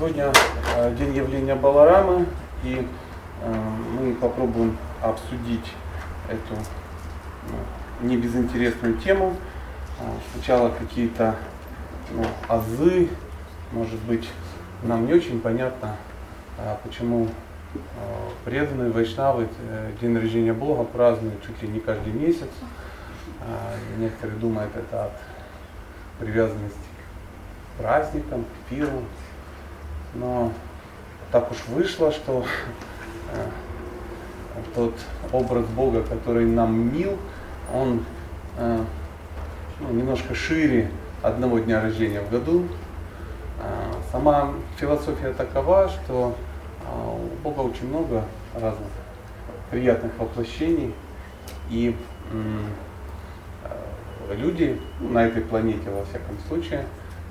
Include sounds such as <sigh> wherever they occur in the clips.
Сегодня э, день явления Баларамы, и э, мы попробуем обсудить эту ну, не безинтересную тему. Э, сначала какие-то ну, азы, может быть, нам не очень понятно, почему преданные вайшнавы день рождения Бога празднуют чуть ли не каждый месяц. Некоторые думают это от привязанности к праздникам, к пиру, но так уж вышло, что э, тот образ Бога, который нам мил, он э, ну, немножко шире одного дня рождения в году. Э, сама философия такова, что у Бога очень много разных приятных воплощений, и люди на этой планете, во всяком случае,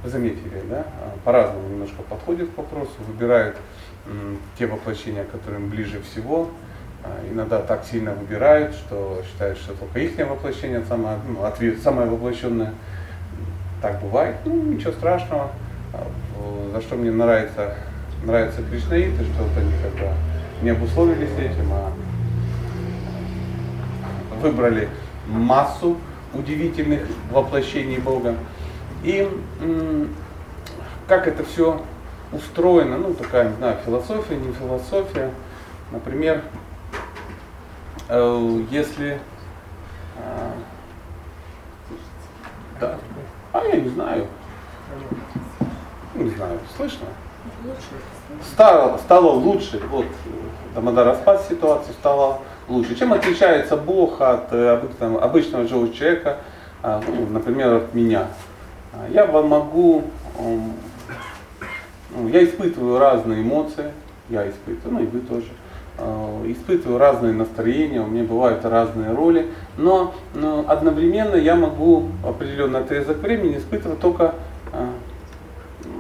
вы заметили, да, по-разному немножко подходят к вопросу, выбирают те воплощения, которым ближе всего. А, иногда так сильно выбирают, что считают, что только их воплощение самое, ну, ответ, самое воплощенное. Так бывает, ну ничего страшного. А, за что мне нравится, нравятся кришнаиты, что вот они когда не обусловились этим, а выбрали массу удивительных воплощений Бога. И как это все устроено, ну такая, не знаю, философия, не философия. Например, э, если э, да, а я не знаю, не знаю, слышно? Стало, стало лучше, вот Дамодар спас ситуацию, стало лучше. Чем отличается Бог от э, обычного, обычного живого человека, ну, например, от меня? Я вам могу, ну, я испытываю разные эмоции, я испытываю, ну и вы тоже, а, испытываю разные настроения, у меня бывают разные роли, но, но одновременно я могу определенный отрезок времени испытывать только а,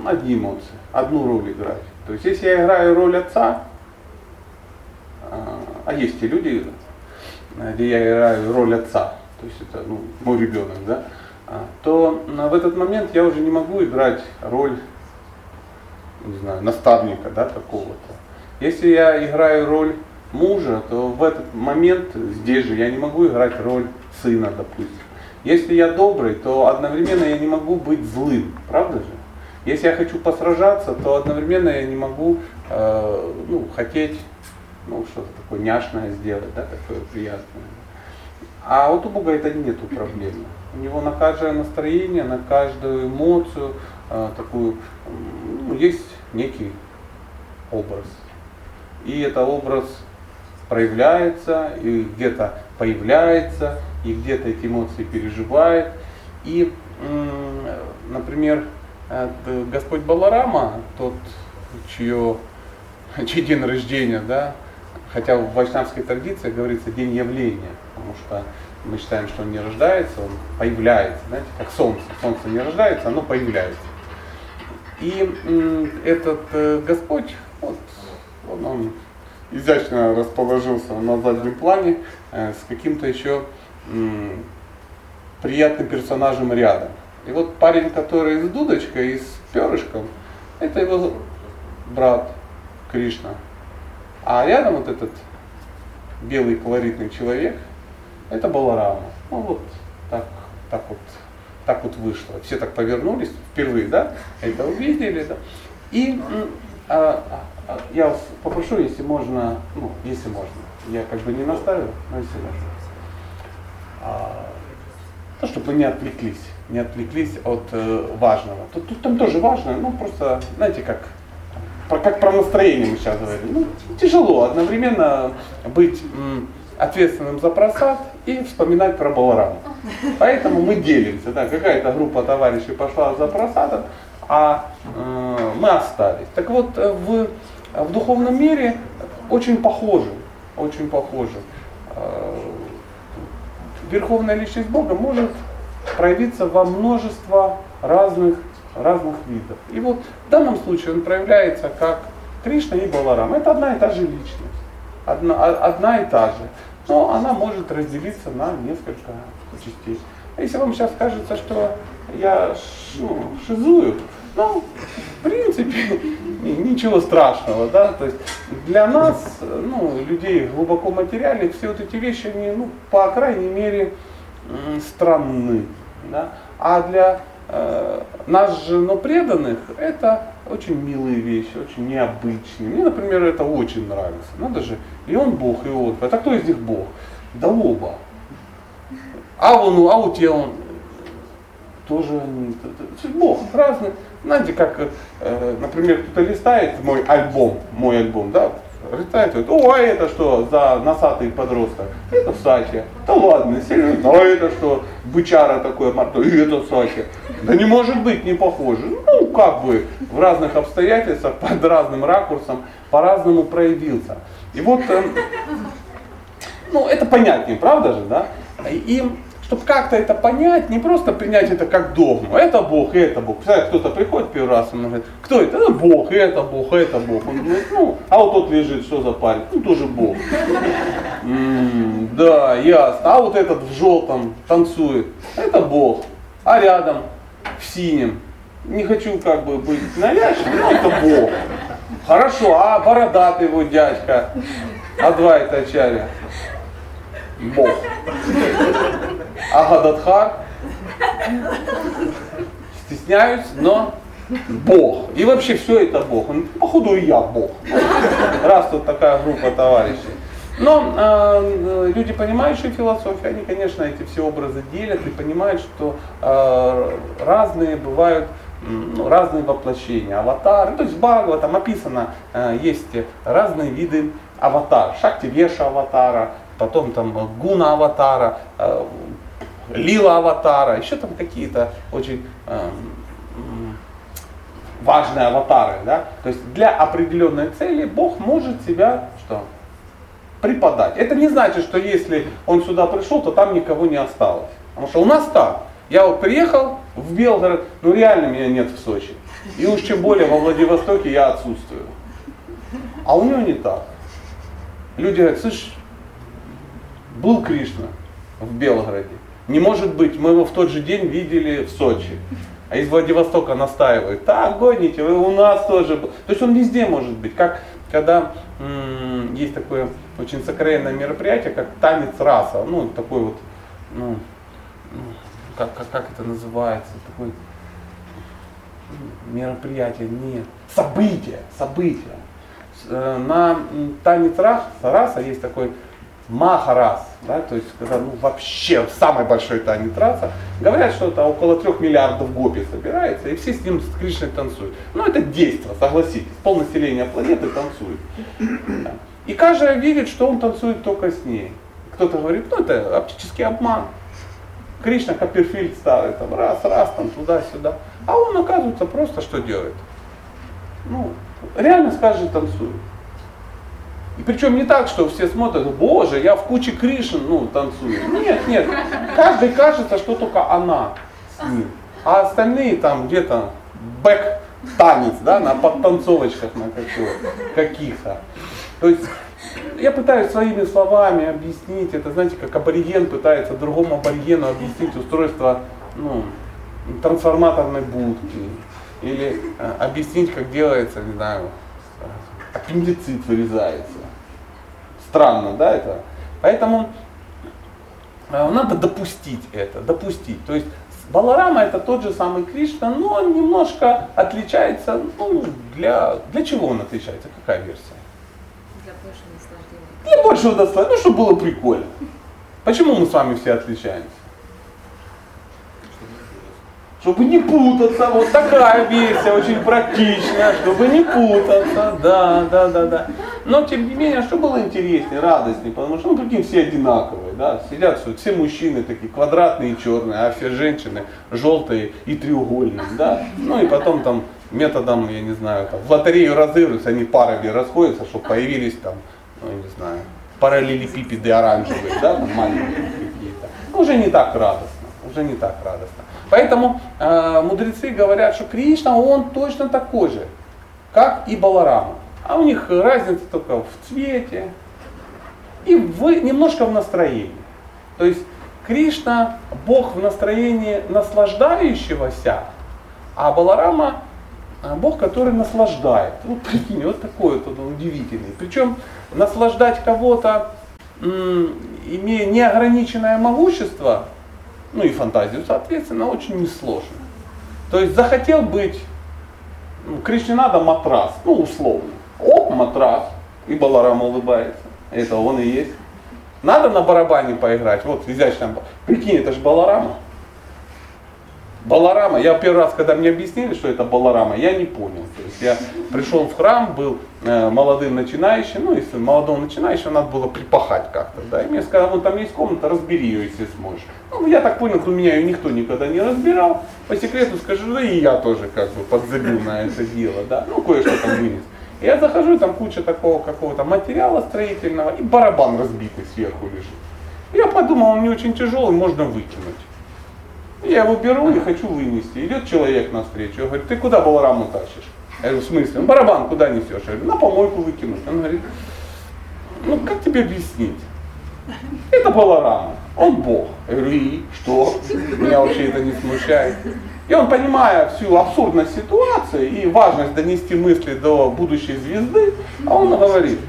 одни эмоции, одну роль играть. То есть если я играю роль отца, а, а есть те люди, где я играю роль отца, то есть это ну, мой ребенок, да, а, то в этот момент я уже не могу играть роль, не знаю, наставника, да, какого-то. Если я играю роль мужа, то в этот момент здесь же я не могу играть роль сына, допустим. Если я добрый, то одновременно я не могу быть злым, правда же? Если я хочу посражаться, то одновременно я не могу э, ну, хотеть ну, что-то такое няшное сделать, да, такое приятное. А вот у Бога это нету проблемы. У него на каждое настроение, на каждую эмоцию э, такую, ну, есть некий образ. И этот образ проявляется, и где-то появляется, и где-то эти эмоции переживает. И, например, Господь Баларама, тот, чье, чей день рождения, да, хотя в вайшнавской традиции говорится день явления, потому что мы считаем, что он не рождается, он появляется, знаете, как солнце. Солнце не рождается, оно появляется. И этот э, Господь, вот, он, он изящно расположился на заднем плане э, с каким-то еще приятным персонажем рядом. И вот парень, который с дудочкой и с перышком, это его брат Кришна. А рядом вот этот белый колоритный человек – это Баларама. Ну вот так, так вот, так вот вышло. Все так повернулись впервые, да, это увидели, да. И а, а, я вас попрошу, если можно, ну, если можно, я как бы не наставил, но если можно. А, то, чтобы вы не отвлеклись, не отвлеклись от э, важного. Тут, тут там тоже важно, ну просто, знаете, как как про настроение мы сейчас говорим. Ну, тяжело одновременно быть ответственным за просад и вспоминать про Балараму. Поэтому мы делимся. Да, какая-то группа товарищей пошла за просадом, а э, мы остались. Так вот, э, в, в духовном мире очень похоже, очень похоже. Э, Верховная личность Бога может проявиться во множество разных, разных видов. И вот в данном случае он проявляется как Кришна и Баларам. Это одна и та же личность. Одна, одна и та же но она может разделиться на несколько частей. А если вам сейчас кажется, что я ну, шизую, ну, в принципе, <laughs> ничего страшного, да, то есть для нас, ну, людей глубоко материальных, все вот эти вещи, они, ну, по крайней мере, странны, да, а для нас же, но преданных, это очень милые вещи, очень необычные. Мне, например, это очень нравится. Надо же, и он Бог, и он. Это кто из них Бог? Да оба. А он, а у тебя он тоже Бог разный. Знаете, как, э, например, кто-то листает мой альбом, мой альбом, да, говорит, о, а это что за носатый подросток? Это Сатя. Да ладно, серьезно, а это что, бычара такой, Марто, и это Сатя. Да не может быть, не похоже. Ну, как бы в разных обстоятельствах, под разным ракурсом, по-разному проявился. И вот, э, ну, это понятнее, правда же, да? И чтобы как-то это понять, не просто принять это как догму. Это Бог, это Бог. Представляете, кто-то приходит первый раз, он говорит, кто это? Это Бог, это Бог, это Бог. Он говорит, ну, а вот тот лежит, что за парень? Ну, тоже Бог. Да, ясно. А вот этот в желтом танцует. Это Бог. А рядом в синем. Не хочу как бы быть навязчивым, но это Бог. Хорошо, а бородатый его дядька, а два это чаря. Бог. Агададхар. Стесняюсь, но Бог. И вообще все это Бог. Он, походу и я Бог. Раз тут такая группа товарищей. Но э, люди, понимающие философию, они, конечно, эти все образы делят и понимают, что э, разные бывают ну, разные воплощения, аватары. То есть в Бхагава там описано, э, есть разные виды аватар. Шакти Веша аватара, потом там Гуна аватара, э, Лила аватара, еще там какие-то очень э, важные аватары. Да? То есть для определенной цели Бог может себя что? преподать. Это не значит, что если он сюда пришел, то там никого не осталось. Потому что у нас так. Я вот приехал в Белгород, ну реально меня нет в Сочи. И уж тем более во Владивостоке я отсутствую. А у него не так. Люди говорят, слышь, был Кришна в Белгороде. Не может быть, мы его в тот же день видели в Сочи. А из Владивостока настаивают, так, гоните, вы у нас тоже был. То есть он везде может быть. Как когда м- есть такое очень сокровенное мероприятие, как танец раса. Ну, такой вот, ну, ну как, как, как это называется, такое мероприятие, нет, событие, событие. Э, на танец раса есть такой Махарас, да, то есть когда ну, вообще самый большой танец раса, говорят, что это около трех миллиардов гопи собирается, и все с ним с Кришной танцуют. Ну это действо, согласитесь, полнаселение планеты танцует. Да. И каждый видит, что он танцует только с ней. Кто-то говорит, ну это оптический обман. Кришна Копперфильд старый, там раз, раз, там туда-сюда. А он, оказывается, просто что делает? Ну, реально скажет, танцует. И причем не так, что все смотрят, боже, я в куче Кришн, ну, танцую. Нет, нет. Каждый кажется, что только она с ним. А остальные там где-то бэк танец, да, на подтанцовочках на каких-то. То есть я пытаюсь своими словами объяснить, это знаете, как абориген пытается другому аборигену объяснить устройство ну, трансформаторной будки. Или э, объяснить, как делается, не знаю, аппендицит вырезается. Странно, да, это? Поэтому э, надо допустить это, допустить. То есть Баларама это тот же самый Кришна, но он немножко отличается, ну, для, для чего он отличается, какая версия? Для большего наслаждения. Для большего наслаждения, ну, чтобы было прикольно. Почему мы с вами все отличаемся? Чтобы не путаться, вот такая версия, очень практичная, чтобы не путаться, да, да, да, да. Но тем не менее, что было интереснее, радостнее, потому что, ну, прикинь, все одинаковые, да, сидят все мужчины такие квадратные и черные, а все женщины желтые и треугольные, да. Ну и потом там методом, я не знаю, там, в лотерею разыгрываются, они парами расходятся, чтобы появились там, ну, я не знаю, параллелепипеды оранжевые, да, там маленькие какие-то. Уже не так радостно, уже не так радостно. Поэтому э, мудрецы говорят, что Кришна, он точно такой же, как и Баларама. А у них разница только в цвете и в, немножко в настроении. То есть Кришна Бог в настроении наслаждающегося, а Баларама а, Бог, который наслаждает. Вот прикинь, вот такой вот он удивительный. Причем наслаждать кого-то, имея неограниченное могущество, ну и фантазию, соответственно, очень несложно. То есть захотел быть, ну, Кришне надо матрас, ну условно. Оп, матрас, и Баларам улыбается. Это он и есть. Надо на барабане поиграть, вот изящно. Прикинь, это же Баларама. Баларама, я первый раз, когда мне объяснили, что это Баларама, я не понял. То есть я пришел в храм, был э, молодым начинающим, ну, если молодому начинающему надо было припахать как-то, да, и мне сказали, ну, там есть комната, разбери ее, если сможешь. Ну, я так понял, у меня ее никто никогда не разбирал, по секрету скажу, да и я тоже как бы подзабил на это дело, да, ну, кое-что там вынес. Я захожу, там куча такого какого-то материала строительного, и барабан разбитый сверху лежит. Я подумал, он не очень тяжелый, можно выкинуть. Я его беру и хочу вынести. Идет человек навстречу, говорит, ты куда балараму тащишь? Я говорю, в смысле? Ну, барабан куда несешь? Я говорю, на помойку выкинуть. Он говорит, ну как тебе объяснить? Это баларама, он Бог. Я говорю, и что? Меня вообще это не смущает. И он, понимая всю абсурдность ситуации и важность донести мысли до будущей звезды, а он говорит,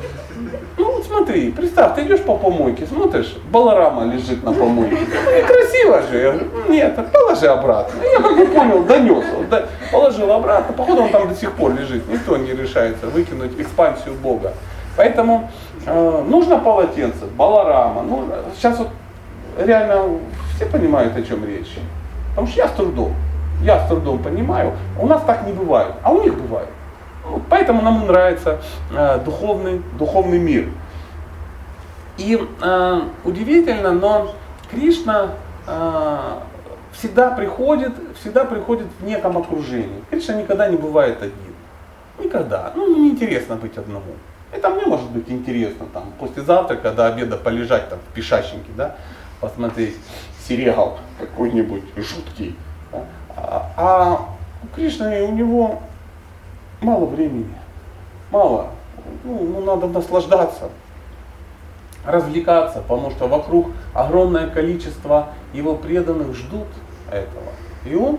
смотри, представь, ты идешь по помойке, смотришь, баларама лежит на помойке. Ну некрасиво же. Я говорю, нет, положи обратно. Я как бы понял, донес. Вот, положил обратно, походу он там до сих пор лежит. Никто не решается выкинуть экспансию Бога. Поэтому э, нужно полотенце, баларама. Ну, сейчас вот реально все понимают, о чем речь. Потому что я с трудом. Я с трудом понимаю. У нас так не бывает, а у них бывает. Вот поэтому нам нравится э, духовный, духовный мир. И э, удивительно, но Кришна э, всегда приходит, всегда приходит в неком окружении. Кришна никогда не бывает один. Никогда. Ну, неинтересно быть одному. Это мне может быть интересно там после завтрака до обеда полежать там в пешачнике, да, посмотреть сериал какой-нибудь жуткий. Да? А, а у Кришны у него мало времени, мало. Ну, ну, надо наслаждаться, развлекаться, потому что вокруг огромное количество его преданных ждут этого. И он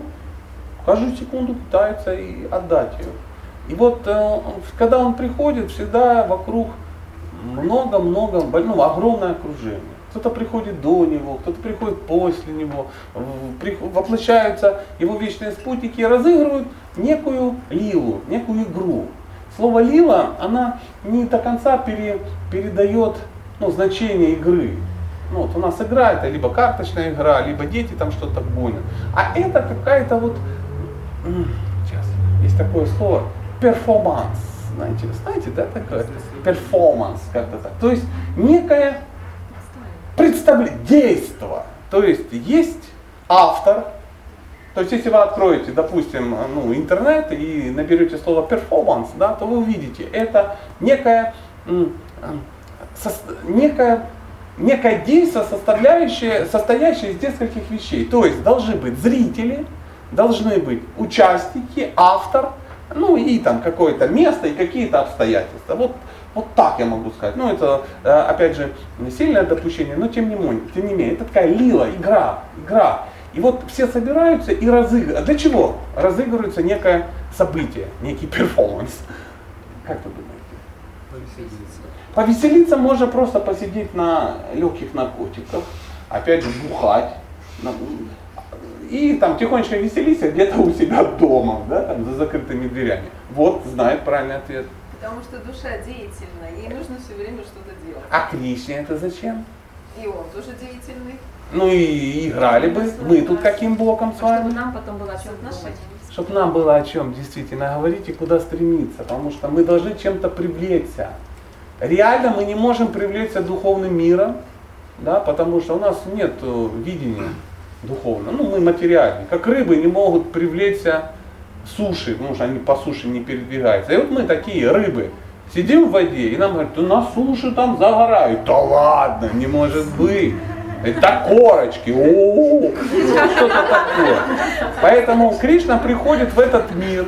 каждую секунду пытается и отдать ее. И вот э, когда он приходит, всегда вокруг много-много, ну, огромное окружение. Кто-то приходит до него, кто-то приходит после него, воплощаются его вечные спутники и разыгрывают некую лилу, некую игру. Слово лила, она не до конца пере, передает ну, значение игры. Ну, вот у нас игра это либо карточная игра, либо дети там что-то гонят. А это какая-то вот, сейчас, есть такое слово, перформанс. Знаете, знаете, да, такое? Перформанс, как-то так. То есть некое представление, действо. То есть есть автор, то есть если вы откроете, допустим, ну, интернет и наберете слово перформанс, да, то вы увидите, это некое, некое, некое действие, составляющее, состоящее из нескольких вещей. То есть должны быть зрители, должны быть участники, автор, ну и там какое-то место и какие-то обстоятельства. Вот вот так я могу сказать. Ну, это, э, опять же, сильное допущение, но тем не менее, тем не менее, это такая лила, игра, игра. И вот все собираются и разыгрывают. Для чего? Разыгрывается некое событие, некий перформанс. Как вы думаете? Повеселиться. Можно просто посидеть на легких наркотиках, опять же, бухать. И там тихонечко веселиться где-то у себя дома, да, там, за закрытыми дверями. Вот, знает правильный ответ. Потому что душа деятельная, ей нужно все время что-то делать. А Кришне это зачем? И он тоже деятельный. Ну и играли бы. Мы тут каким боком с вами? Чтобы нам потом было о чем думать. Чтобы нам было о чем действительно говорить и куда стремиться. Потому что мы должны чем-то привлечься. Реально мы не можем привлечься духовным миром, да, потому что у нас нет э, видения духовного. Ну, мы материальные. Как рыбы не могут привлечься суши, потому что они по суше не передвигаются. И вот мы такие рыбы, сидим в воде, и нам говорят, на суше там загорают. Да ладно, не может быть. Это корочки, о, что-то такое. Поэтому Кришна приходит в этот мир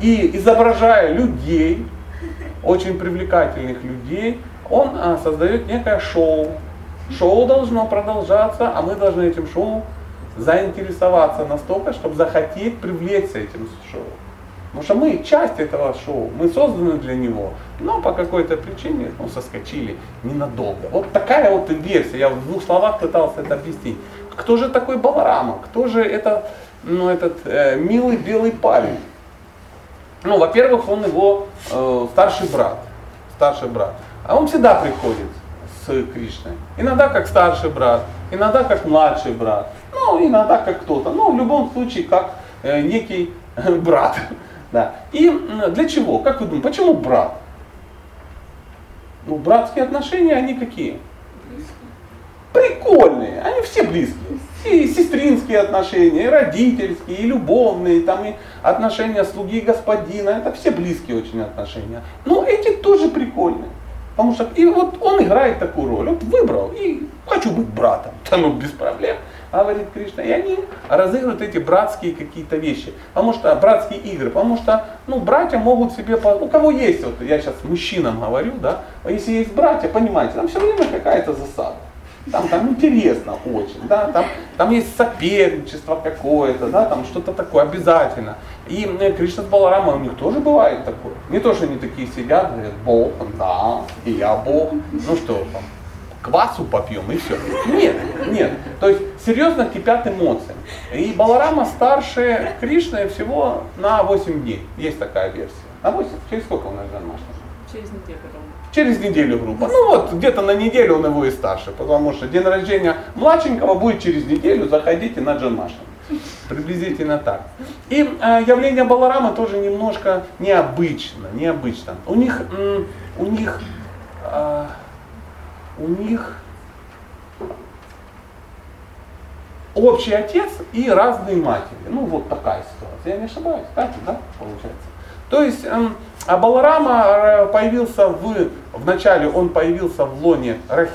и изображая людей, очень привлекательных людей, он а, создает некое шоу. Шоу должно продолжаться, а мы должны этим шоу заинтересоваться настолько, чтобы захотеть привлечься этим шоу. Потому что мы часть этого шоу, мы созданы для него, но по какой-то причине ну, соскочили ненадолго. Вот такая вот версия, я в двух словах пытался это объяснить. Кто же такой Баларама? Кто же это, ну, этот э, милый белый парень? Ну, во-первых, он его э, старший брат. Старший брат. А он всегда приходит с Кришной. Иногда как старший брат, иногда как младший брат, ну, иногда как кто-то. Но в любом случае, как э, некий брат. <laughs> Да. И для чего? Как вы думаете, почему брат? Ну, братские отношения, они какие? Прикольные, они все близкие. И сестринские отношения, и родительские, и любовные, там и отношения слуги и господина, это все близкие очень отношения. Но эти тоже прикольные. Потому что и вот он играет такую роль, вот выбрал, и хочу быть братом, <laughs> там без проблем говорит Кришна. И они разыгрывают эти братские какие-то вещи. Потому что братские игры. Потому что ну, братья могут себе, у кого есть, вот я сейчас мужчинам говорю, да, если есть братья, понимаете, там все время какая-то засада. Там, там интересно очень, да, там, там есть соперничество какое-то, да, там что-то такое обязательно. И э, Кришна с Баларамой у них тоже бывает такое. Не то, что они такие сидят, говорят, Бог, да, и я Бог. Ну что там, квасу попьем и все. Нет, нет. То есть серьезно кипят эмоции. И Баларама старше Кришны всего на 8 дней. Есть такая версия. На 8? Через сколько он Джанмаштами? Через неделю. Через неделю группа. Ну вот, где-то на неделю он его и старше, потому что день рождения младшенького будет через неделю, заходите на Джанмаштами. Приблизительно так. И э, явление Баларамы тоже немножко необычно, необычно. У них, м, у них э, у них общий отец и разные матери. Ну вот такая ситуация. Я не ошибаюсь, так, да, получается. То есть эм, а Баларама э, появился в, вначале он появился в лоне э,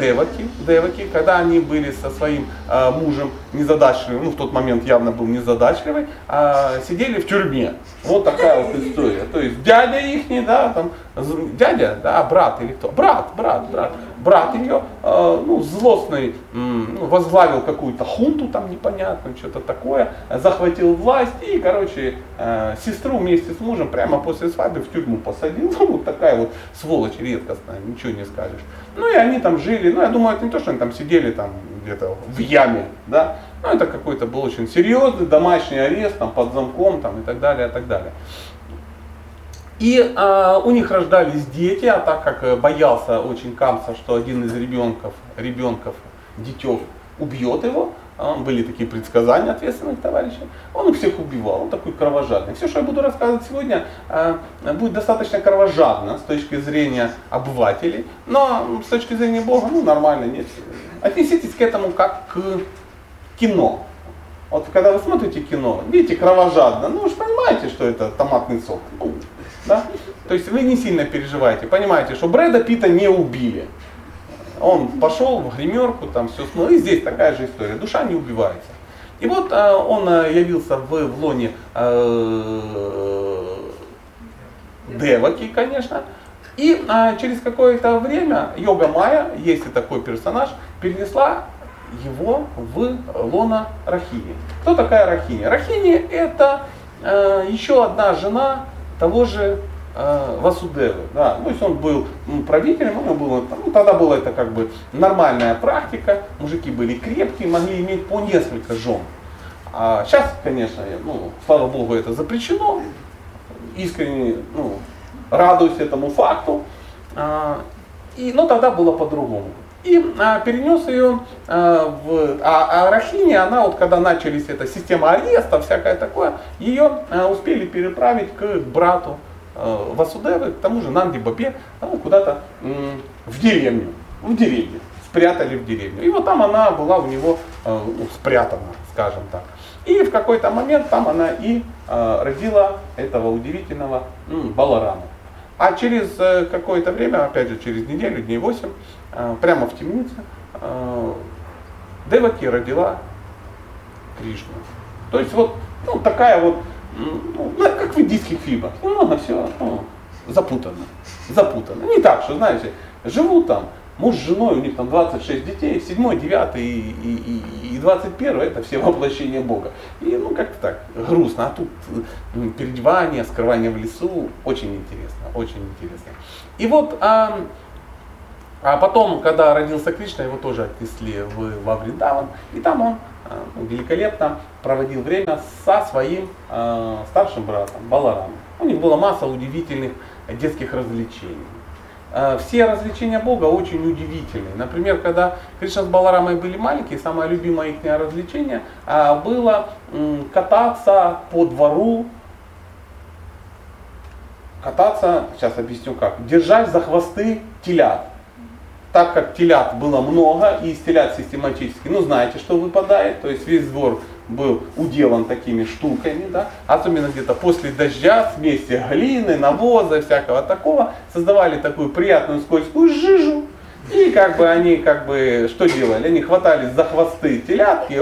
Деваки, Деваки, когда они были со своим э, мужем незадачливым, ну в тот момент явно был незадачливый, э, сидели в тюрьме. Вот такая вот история. То есть дядя их, да, там, дядя, да, брат или кто? Брат, брат, брат. Брат ее, э, ну, злостный, ну, возглавил какую-то хунту там непонятно, что-то такое, захватил власть и, короче, сестру вместе с мужем прямо после свадьбы в тюрьму посадил. <laughs> Вот такая вот сволочь редкостная, ничего не скажешь. Ну и они там жили, ну я думаю, это не то, что они там сидели там где-то в яме, да, ну это какой-то был очень серьезный домашний арест там под замком там и так далее, и так далее. И э, у них рождались дети, а так как э, боялся очень Камса, что один из ребенков, ребенков, детев убьет его, были такие предсказания ответственных товарищей, он их всех убивал, он такой кровожадный. Все, что я буду рассказывать сегодня, э, будет достаточно кровожадно с точки зрения обывателей, но с точки зрения Бога, ну нормально, нет. Отнеситесь к этому как к кино. Вот когда вы смотрите кино, видите, кровожадно, ну же понимаете, что это томатный сок. Ну, да? То есть вы не сильно переживаете, понимаете, что Брэда Питта не убили. Он пошел в гримерку, там все смыл. И здесь такая же история. Душа не убивается. И вот э, он явился в, в лоне э, Деваки, конечно. И э, через какое-то время Йога Майя, есть и такой персонаж, перенесла его в лона Рахини. Кто такая Рахини? Рахини это э, еще одна жена того же Васудевы. Да. То есть он был ну, правителем, он был, ну, тогда была это как бы нормальная практика, мужики были крепкие, могли иметь по несколько жен. А сейчас, конечно, ну, слава богу, это запрещено. Искренне ну, радуюсь этому факту. А, и, но тогда было по-другому. И а, перенес ее а, в... А, а Рахини, она вот когда начались эта система ареста, всякое такое, ее а, успели переправить к брату а, Васудевы, к тому же Нанди Бабе, ну, куда-то м, в деревню, в деревню, спрятали в деревню. И вот там она была у него а, ну, спрятана, скажем так. И в какой-то момент там она и а, родила этого удивительного м, Баларама. А через э, какое-то время, опять же через неделю, дней 8, э, прямо в темнице, э, Деваки родила Кришну. То есть вот ну, такая вот, ну, как в индийских фильмах, немного все ну, запутано. Запутано. Не так, что, знаете, живут там Муж с женой, у них там 26 детей, 7, 9 и, и, и, и 21 это все воплощение Бога. И ну как-то так, грустно. А тут переодевание, скрывание в лесу, очень интересно, очень интересно. И вот а, а потом, когда родился Кришна, его тоже отнесли в, во Вриндаван, и там он великолепно проводил время со своим э, старшим братом Баларамом. У них была масса удивительных детских развлечений. Э, все развлечения Бога очень удивительные. Например, когда Кришна с Баларамой были маленькие, самое любимое их развлечение э, было э, кататься по двору, кататься, сейчас объясню как, держать за хвосты телят так как телят было много, и из телят систематически, ну знаете, что выпадает, то есть весь двор был уделан такими штуками, да, особенно где-то после дождя, вместе глины, навоза, всякого такого, создавали такую приятную скользкую жижу, и как бы они как бы что делали? Они хватались за хвосты телятки,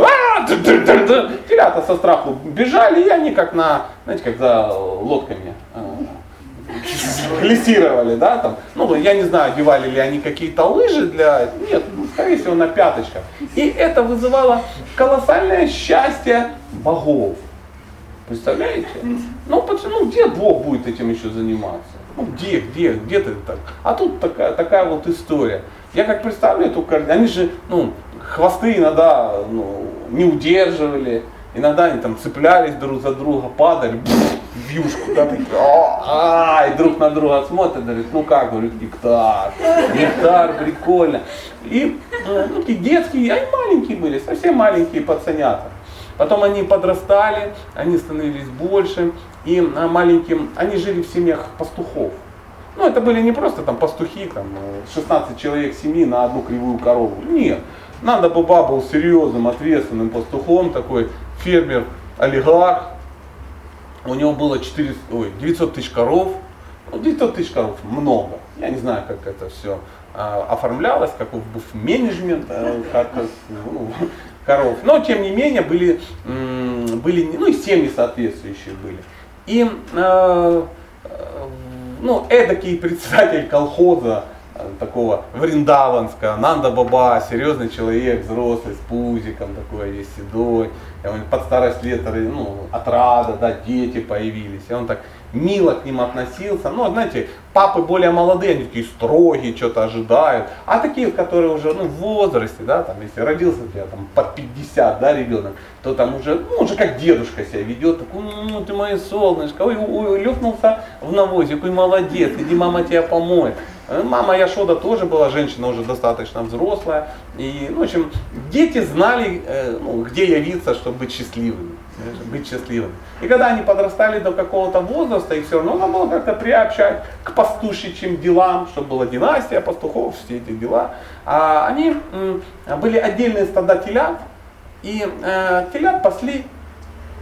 телята со страху бежали, и они как на, знаете, как за лодками глиссировали, да, там, ну, я не знаю, одевали ли они какие-то лыжи для, нет, ну, скорее всего, на пяточках. И это вызывало колоссальное счастье богов. Представляете? Ну, почему, ну, где Бог будет этим еще заниматься? Ну, где, где, где ты так? А тут такая, такая вот история. Я как представляю эту картину, они же, ну, хвосты иногда ну, не удерживали, иногда они там цеплялись друг за друга, падали, в юшку, да, такие, а, и друг на друга смотрят, говорят, ну как, говорит, нектар, нектар, прикольно. И э, ну, такие детские, они маленькие были, совсем маленькие пацанята. Потом они подрастали, они становились больше, и а, маленьким, они жили в семьях пастухов. Ну, это были не просто там пастухи, там 16 человек семьи на одну кривую корову. Нет. Надо Баба был серьезным, ответственным пастухом, такой фермер, олигарх, у него было 4, ой, 900 тысяч коров. Ну, 900 тысяч коров много. Я не знаю, как это все а, оформлялось, каков был менеджмент а, как, ну, коров. Но, тем не менее, были, были ну, и семьи соответствующие были. И а, ну, эдакий председатель колхоза, такого Вриндаванска, Нанда Баба, серьезный человек, взрослый, с пузиком такой весь седой, под старость лет, ну, отрада, да, дети появились, и он так мило к ним относился. Ну, знаете, папы более молодые, они такие строгие, что-то ожидают. А такие, которые уже ну, в возрасте, да, там, если родился у тебя там под 50, да, ребенок, то там уже, ну, уже как дедушка себя ведет, такой, ну, ты мое солнышко, ой, ой, лёкнулся в навозе, какой молодец, иди мама тебя помоет. Э, мама Яшода тоже была женщина уже достаточно взрослая. И, ну, в общем, дети знали, э, ну, где явиться, чтобы быть счастливыми. Быть счастливыми. И когда они подрастали до какого-то возраста, их все равно надо было как-то приобщать к пастушечьим делам, чтобы была династия пастухов, все эти дела. А они были отдельные стада телят, и э, телят пасли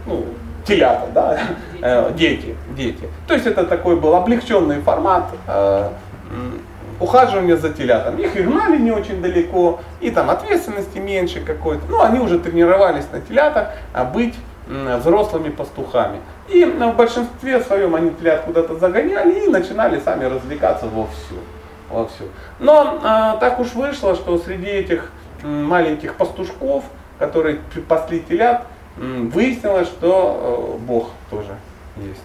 ну, телята, да, <laughs> э, дети, дети. То есть это такой был облегченный формат э, ухаживание за телятами. Их и гнали не очень далеко, и там ответственности меньше какой-то. Ну, они уже тренировались на телятах а быть взрослыми пастухами. И в большинстве своем они телят куда-то загоняли и начинали сами развлекаться вовсю. вовсю. Но а, так уж вышло, что среди этих маленьких пастушков, которые пасли телят, выяснилось, что э, Бог тоже есть.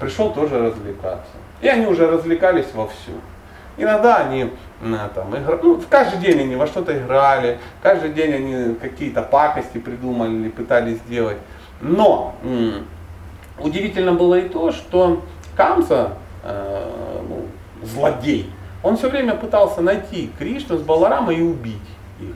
Пришел тоже развлекаться. И они уже развлекались вовсю. Иногда они там, игра... ну, каждый день они во что-то играли, каждый день они какие-то пакости придумали или пытались сделать. Но м- удивительно было и то, что Камса, э, ну, злодей, он все время пытался найти Кришну с Баларамой и убить их.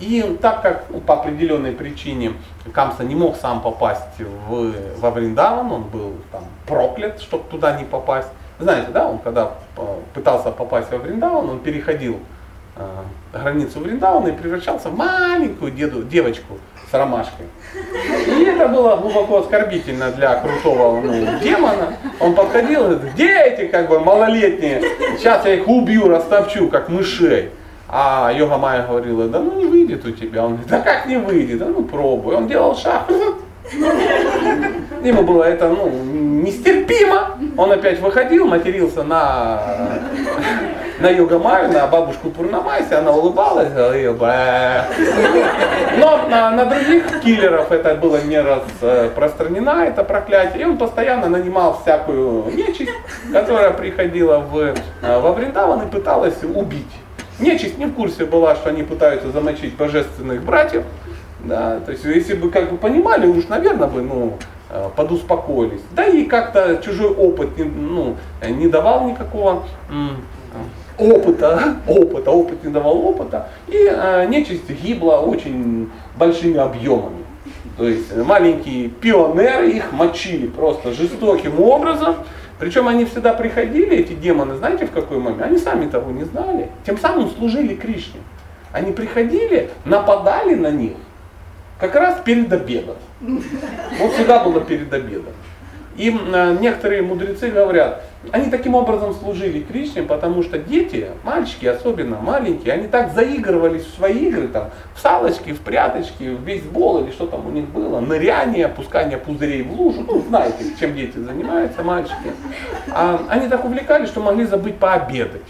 И так как ну, по определенной причине Камса не мог сам попасть в, во Вриндаван, он был там проклят, чтобы туда не попасть, знаете, да, он когда э, пытался попасть во Вриндаван, он переходил э, границу Вриндауна и превращался в маленькую деду, девочку с ромашкой. И это было глубоко оскорбительно для крутого ну, демона. Он подходил и говорит, где эти как бы малолетние? Сейчас я их убью, растопчу, как мышей. А Йога Майя говорила, да ну не выйдет у тебя. Он говорит, да как не выйдет? Да ну пробуй. Он делал шаг. <laughs> Ему было это ну, нестерпимо. Он опять выходил, матерился на, на Йога-Майю, на бабушку Пурнамайси, она улыбалась, говорила, Бэ. Но на, на других киллеров это было не распространено, это проклятие. И он постоянно нанимал всякую нечисть, которая приходила в, э, во Вриндаван и пыталась убить. Нечисть не в курсе была, что они пытаются замочить божественных братьев. Да, то есть если бы как бы понимали, уж, наверное, бы, ну, э, подуспокоились. Да и как-то чужой опыт не, ну, не давал никакого опыта, <laughs> опыта, опыт не давал опыта, и э, нечисть гибла очень большими объемами. То есть маленькие пионеры их мочили просто жестоким образом, причем они всегда приходили, эти демоны, знаете в какой момент? Они сами того не знали. Тем самым служили Кришне. Они приходили, нападали на них как раз перед обедом. Вот всегда было перед обедом. И э, некоторые мудрецы говорят, они таким образом служили Кришне, потому что дети, мальчики особенно маленькие, они так заигрывались в свои игры, там, в салочки, в пряточки, в бейсбол или что там у них было, ныряние, опускание пузырей в лужу, ну знаете, чем дети занимаются, мальчики. А они так увлекались, что могли забыть пообедать.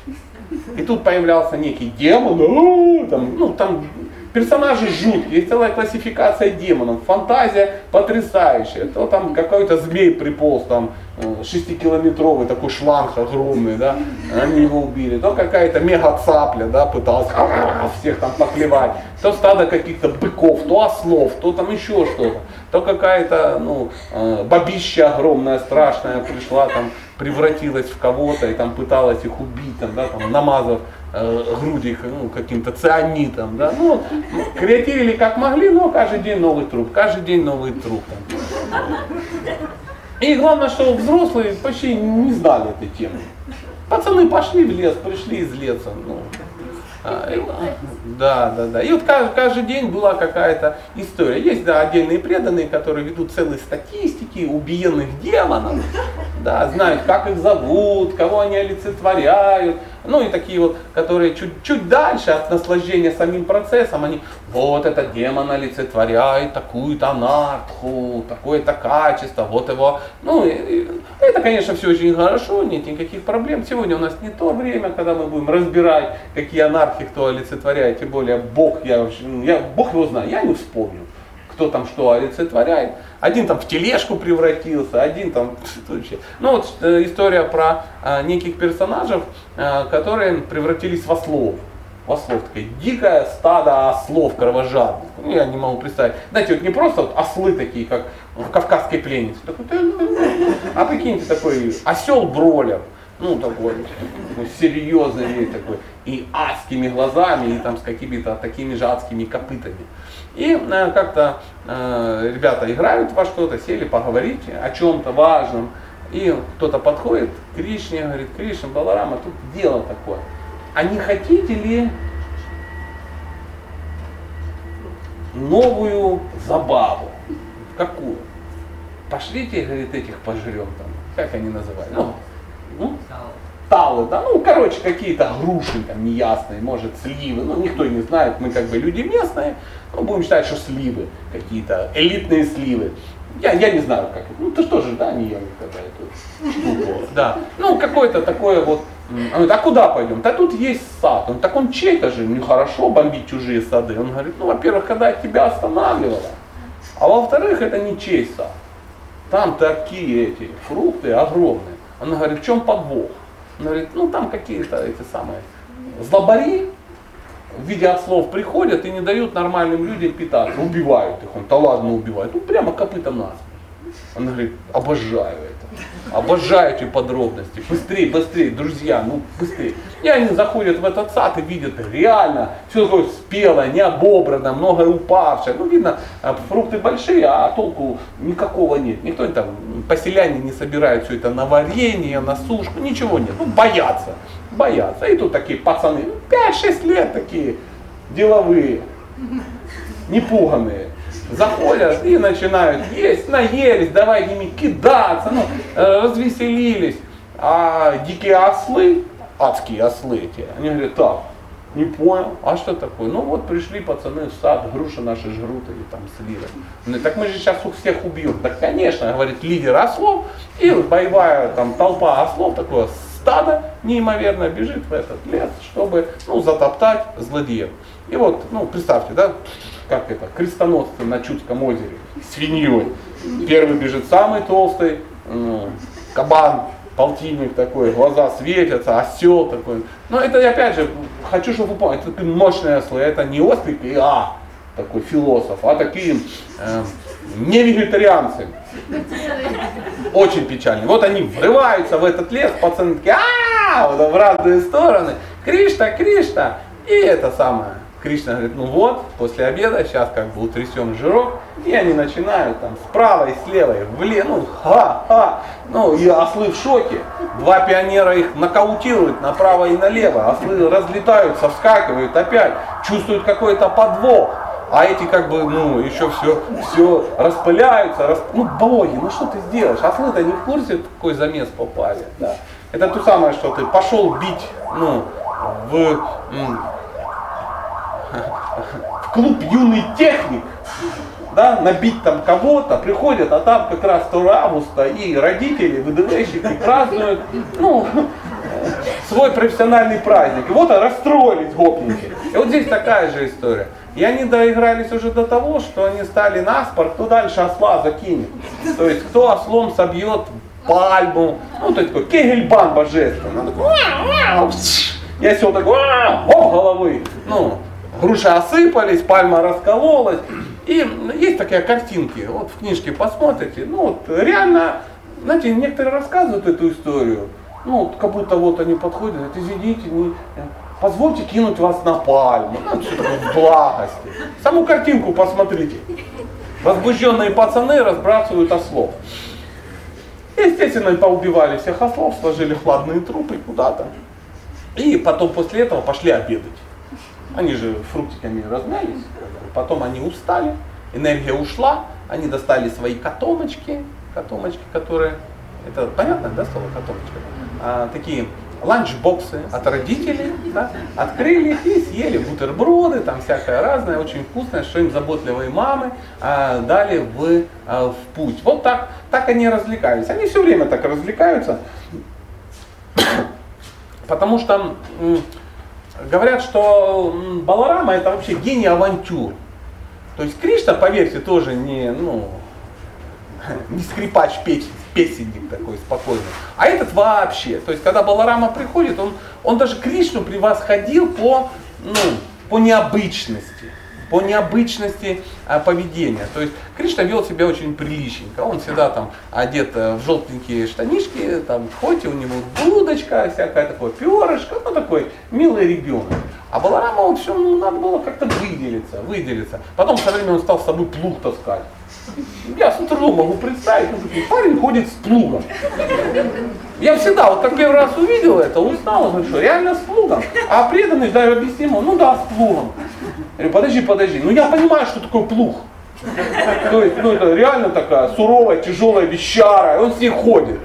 И тут появлялся некий демон, там, ну там Персонажи жуткие, есть целая классификация демонов, фантазия потрясающая. То там какой-то змей приполз, там э, шестикилометровый такой шланг огромный, да, они его убили. То какая-то мега цапля, да, пыталась <laughs> всех там поклевать. То стадо каких-то быков, то ослов, то там еще что-то. То какая-то, ну, э, бабища огромная, страшная пришла, там превратилась в кого-то и там пыталась их убить, там, да, там, намазав э, груди ну, каким-то цианитом. Да? Ну, креативили как могли, но каждый день новый труп, каждый день новый труп. Там. И главное, что взрослые почти не знали этой темы. Пацаны пошли в лес, пришли из леса. Ну, да, да, да. И вот каждый, каждый день была какая-то история. Есть, да, отдельные преданные, которые ведут целые статистики убиенных демонов, да, знают, как их зовут, кого они олицетворяют, ну и такие вот, которые чуть, чуть дальше от наслаждения самим процессом, они, вот этот демон олицетворяет такую-то анарху, такое-то качество, вот его, ну и, и, это, конечно, все очень хорошо, нет никаких проблем. Сегодня у нас не то время, когда мы будем разбирать, какие анархи кто олицетворяет, тем более Бог, я, я, Бог его знает, я не вспомню кто там что олицетворяет. Один там в тележку превратился, один там. <laughs> Ну вот э, история про э, неких персонажей, э, которые превратились в ослов. В ослов, такое дикое стадо ослов кровожадных. Ну, я не могу представить. Знаете, вот не просто вот ослы такие, как в кавказской пленнице. А прикиньте, такой осел бролер ну такой, такой серьезный такой, и адскими глазами, и там с какими-то такими же адскими копытами. И э, как-то э, ребята играют во что-то, сели поговорить о чем-то важном. И кто-то подходит к Кришне, говорит, Кришна, Баларама, тут дело такое. А не хотите ли новую забаву? Какую? Пошлите, говорит, этих пожрем там. Как они называют? Ну, ну, талы, да, ну, короче, какие-то груши там неясные, может, сливы, ну, никто не знает, мы как бы люди местные, ну, будем считать, что сливы, какие-то элитные сливы. Я, я не знаю, как это. Ну, ты что же, да, не ел никогда эту штуку. Да. Ну, какое-то такое вот. Он говорит, а куда пойдем? Да тут есть сад. Он так он чей-то же, нехорошо бомбить чужие сады. Он говорит, ну, во-первых, когда тебя останавливала, а во-вторых, это не чей сад. Там такие эти фрукты огромные. Он говорит, в чем подвох? Он говорит, ну там какие-то эти самые злобари, в виде ослов приходят и не дают нормальным людям питаться, убивают их. Он, да ладно, убивают. Ну прямо копытом нас. Он говорит, обожаю это. Обожаю эти подробности. Быстрее, быстрее, друзья, ну быстрее. И они заходят в этот сад и видят реально все такое спелое, не обобрано, многое упавшее. Ну видно, а, фрукты большие, а толку никакого нет. Никто там, поселяне не собирают все это на варенье, на сушку, ничего нет. Ну боятся боятся. И тут такие пацаны, 5-6 лет такие деловые, непуганные. Заходят и начинают есть, наелись, давай ними кидаться, ну, э, развеселились. А дикие ослы, адские ослы эти, они говорят, так, не понял, а что такое? Ну вот пришли пацаны в сад, груши наши жрут или там сливы. Ну так мы же сейчас у всех убьем. Так конечно, говорит лидер ослов и боевая там толпа ослов такое стадо неимоверно бежит в этот лес, чтобы ну, затоптать злодеев. И вот, ну, представьте, да, как это, крестоносцы на Чудском озере, свиньей. Первый бежит самый толстый, кабан, полтинник такой, глаза светятся, осел такой. Но это опять же, хочу, чтобы вы поняли, это мощные ослы, это не и а, такой философ, а такие э, не вегетарианцы. Очень печально. Вот они врываются в этот лес, пацаны такие, а в разные стороны. Кришта, Кришта. И это самое. Кришна говорит, ну вот, после обеда, сейчас как бы утрясем жирок, и они начинают там справа и слева, и вле, ну ха-ха, ну и ослы в шоке. Два пионера их нокаутируют направо и налево, ослы разлетаются, вскакивают опять, чувствуют какой-то подвох а эти как бы, ну, еще все, все распыляются, расп... ну, боги, ну что ты сделаешь? Ослы-то не в курсе, в какой замес попали, да. Это то самое, что ты пошел бить, ну, в, в клуб юный техник, да, набить там кого-то, приходят, а там как раз 2 августа, и родители, ВДВщики празднуют, ну, свой профессиональный праздник. И вот расстроились гопники. И вот здесь такая же история. И они доигрались уже до того, что они стали наспор, кто дальше осла закинет. То есть кто ослом собьет пальму, ну то есть такой кегельбан божественный. И осел такой, оп, головы. Ну, груши осыпались, пальма раскололась. И есть такие картинки, вот в книжке посмотрите, ну вот реально, знаете, некоторые рассказывают эту историю, ну, как будто вот они подходят, говорят, извините, не, позвольте кинуть вас на пальму, ну, что такое в благости. Саму картинку посмотрите. Возбужденные пацаны разбрасывают ослов. Естественно, поубивали всех ослов, сложили хладные трупы куда-то. И потом после этого пошли обедать. Они же фруктиками размялись, потом они устали, энергия ушла, они достали свои котомочки, котомочки, которые, это понятно, да, слово котомочка? А, такие ланчбоксы от родителей, да, открыли их и съели бутерброды, там всякое разное, очень вкусное, что им заботливые мамы а, дали в, а, в путь. Вот так, так они развлекались. Они все время так развлекаются, <coughs> потому что говорят, что Баларама это вообще гений авантюр. То есть Кришна, поверьте, тоже не, ну, <laughs> не скрипач песен, песенник такой спокойный. А этот вообще, то есть когда Баларама приходит, он, он даже Кришну превосходил по, ну, по необычности по необычности а, поведения. То есть Кришна вел себя очень приличненько. Он всегда там одет э, в желтенькие штанишки, там хоть у него дудочка, всякая такое перышко, ну такой милый ребенок. А Баларама он все, ну, надо было как-то выделиться, выделиться. Потом со временем он стал с собой плуг таскать. Я с трудом могу представить, ну, парень ходит с плугом. Я всегда, вот как первый раз увидел это, узнал, ну что, реально с плугом. А преданный даже объяснил, ну да, с плугом. Я говорю, подожди, подожди, ну я понимаю, что такое плуг. То есть, ну это реально такая суровая, тяжелая вещара, и он с ней ходит.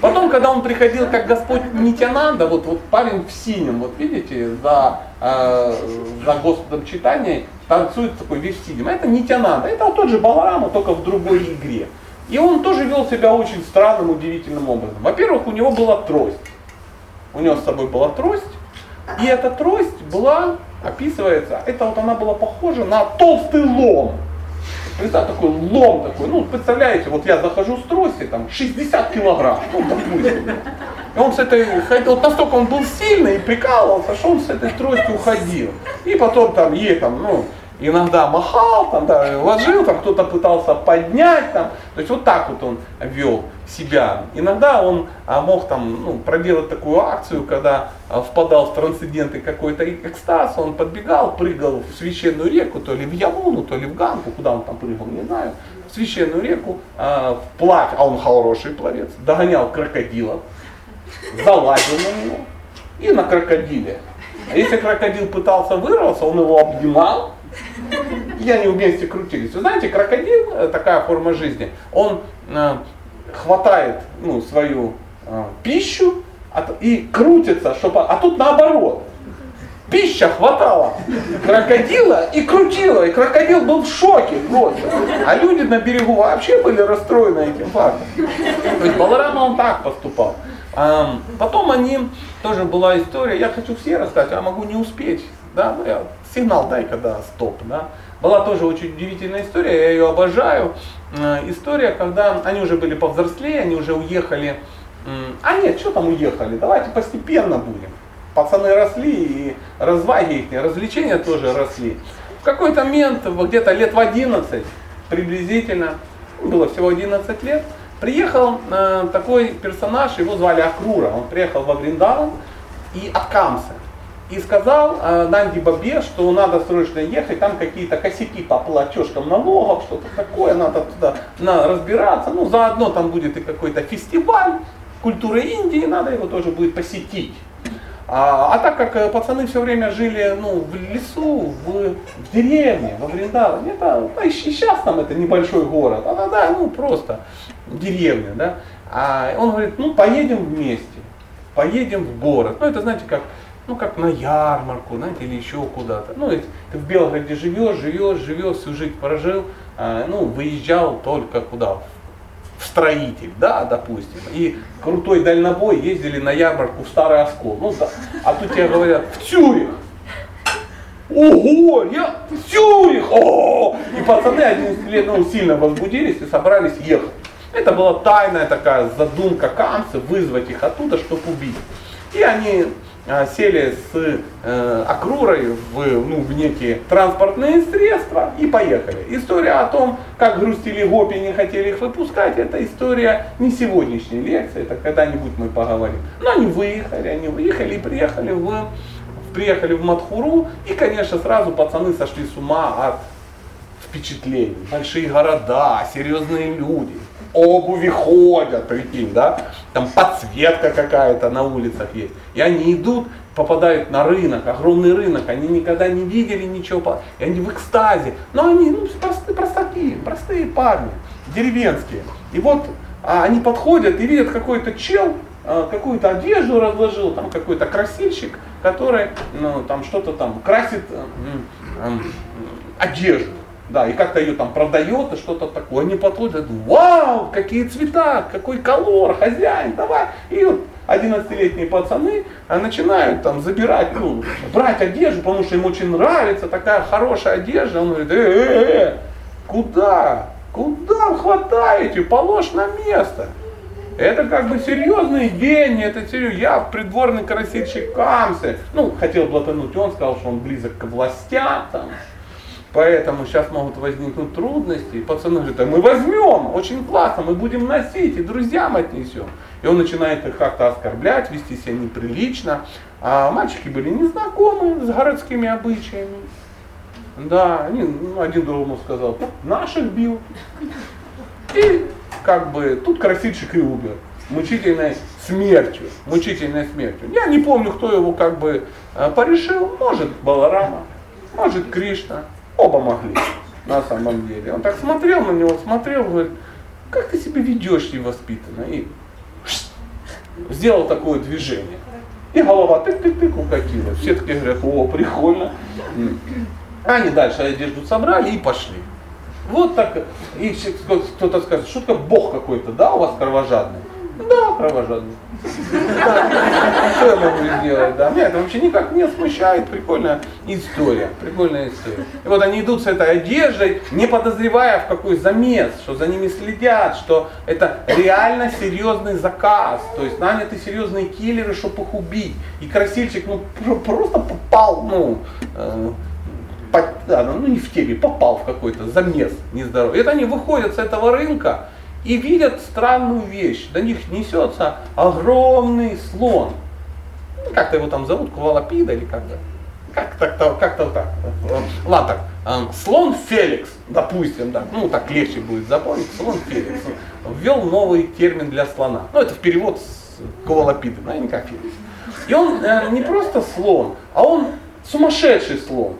Потом, когда он приходил как Господь Нитянанда, вот, вот парень в синем, вот видите, за, э, за Господом читания танцует такой весь в. Это Нитянанда, это вот тот же Баларама, только в другой игре. И он тоже вел себя очень странным, удивительным образом. Во-первых, у него была трость. У него с собой была трость, и эта трость была, описывается, это вот она была похожа на толстый лом. Представь, такой лом такой, ну, представляете, вот я захожу с трости, там, 60 килограмм, ну, допустим. И он с этой, вот настолько он был сильный и прикалывался, что он с этой тростью уходил. И потом там ей там, ну, иногда махал, там, да, ложил, там кто-то пытался поднять, там, то есть вот так вот он вел себя. Иногда он а, мог там, ну, проделать такую акцию, когда а, впадал в трансцендентный какой-то экстаз, он подбегал, прыгал в священную реку, то ли в Ямуну, то ли в Ганку, куда он там прыгал, не знаю, в священную реку, а, вплавь, а он хороший пловец, догонял крокодила, залазил на него и на крокодиле. А если крокодил пытался вырваться, он его обнимал, и они вместе крутились. Вы знаете, крокодил, э, такая форма жизни, он э, хватает ну, свою э, пищу и крутится, чтобы, а тут наоборот. пища хватала крокодила и крутила. И крокодил был в шоке просто. А люди на берегу вообще были расстроены этим фактом. То есть Баларама он так поступал. А, потом они, тоже была история, я хочу все рассказать, а могу не успеть. Да, я, сигнал дай, когда стоп. Да. Была тоже очень удивительная история, я ее обожаю. Э, история, когда они уже были повзрослее, они уже уехали. А нет, что там уехали, давайте постепенно будем пацаны росли, и разваги их, развлечения тоже росли. В какой-то момент, где-то лет в 11 приблизительно, было всего 11 лет, приехал э, такой персонаж, его звали Акрура, он приехал во Вриндаван и от Камсы. И сказал э, Нанди Бабе, что надо срочно ехать, там какие-то косяки по платежкам налогов, что-то такое, надо туда надо разбираться. Ну, заодно там будет и какой-то фестиваль культуры Индии, надо его тоже будет посетить. А, а так как э, пацаны все время жили ну, в лесу, в, в деревне, во Вриндаване, это, да, и сейчас там это небольшой город, а да, ну просто деревня, да. А он говорит, ну поедем вместе, поедем в город. Ну это знаете как, ну как на ярмарку, знаете, или еще куда-то. Ну ты в Белгороде живешь, живешь, живешь, всю жизнь прожил, а, ну выезжал только куда, строитель, да, допустим, и крутой дальнобой ездили на ярмарку в Старый Оскол. Ну, да. А тут тебе говорят, в Цюрих. Ого, я в Цюрих! О! И пацаны 11 лет ну, сильно возбудились и собрались ехать. Это была тайная такая задумка Камсы, вызвать их оттуда, чтобы убить. И они сели с э, Акрурой в, ну, в некие транспортные средства и поехали. История о том, как грустили гопи и не хотели их выпускать, это история не сегодняшней лекции, это когда-нибудь мы поговорим. Но они выехали, они выехали и приехали в, приехали в Мадхуру, и, конечно, сразу пацаны сошли с ума от впечатлений. Большие города, серьезные люди, обуви ходят, прикинь, да, там подсветка какая-то на улицах есть. И они идут, попадают на рынок, огромный рынок, они никогда не видели ничего, и они в экстазе. Но они ну, простые, простаки, простые парни, деревенские. И вот а, они подходят и видят какой-то чел, а, какую-то одежду разложил, там какой-то красильщик, который ну, там что-то там красит а, одежду да, и как-то ее там продает и что-то такое. Они подходят, вау, какие цвета, какой колор, хозяин, давай. И вот 11-летние пацаны а, начинают там забирать, ну, брать одежду, потому что им очень нравится такая хорошая одежда. Он говорит, э, э, э, куда? Куда хватаете? Положь на место. Это как бы серьезные деньги, это серьезно. Я придворный красильщик Камсы. Ну, хотел блатануть, он сказал, что он близок к властям. Там. Поэтому сейчас могут возникнуть трудности. И пацаны говорят, а мы возьмем, очень классно, мы будем носить и друзьям отнесем. И он начинает их как-то оскорблять, вести себя неприлично. А мальчики были незнакомы с городскими обычаями. Да, они, ну, один другому сказал, наших бил. И как бы тут красильщик и умер. Мучительной смертью. Мучительной смертью. Я не помню, кто его как бы э, порешил. Может Баларама, может Кришна. Оба могли, на самом деле. Он так смотрел на него, смотрел, говорит, как ты себя ведешь невоспитанно. И сделал такое движение. И голова тык-тык-тык укатила. Все такие говорят, о, прикольно. Они дальше одежду собрали и пошли. Вот так. И кто-то скажет, такое бог какой-то, да, у вас кровожадный? Да, кровожадный. Что я могу сделать? Да? Меня это вообще никак не смущает. Прикольная история. Прикольная история. И вот они идут с этой одеждой, не подозревая в какой замес, что за ними следят, что это реально серьезный заказ. То есть наняты серьезные киллеры, чтобы их убить. И красильщик ну, просто попал, ну, э, по, да, ну не в теме, попал в какой-то замес нездоровый. Это они выходят с этого рынка, и видят странную вещь. До них несется огромный слон. Ну, как-то его там зовут, Кувалапида или как-то. Как-то как-то так. Ладно, так. Эм, слон Феликс, допустим, да, ну так легче будет запомнить, слон Феликс. Ввел новый термин для слона. Ну это в перевод с Кувалапиды, но не как Феликс. И он э, не просто слон, а он сумасшедший слон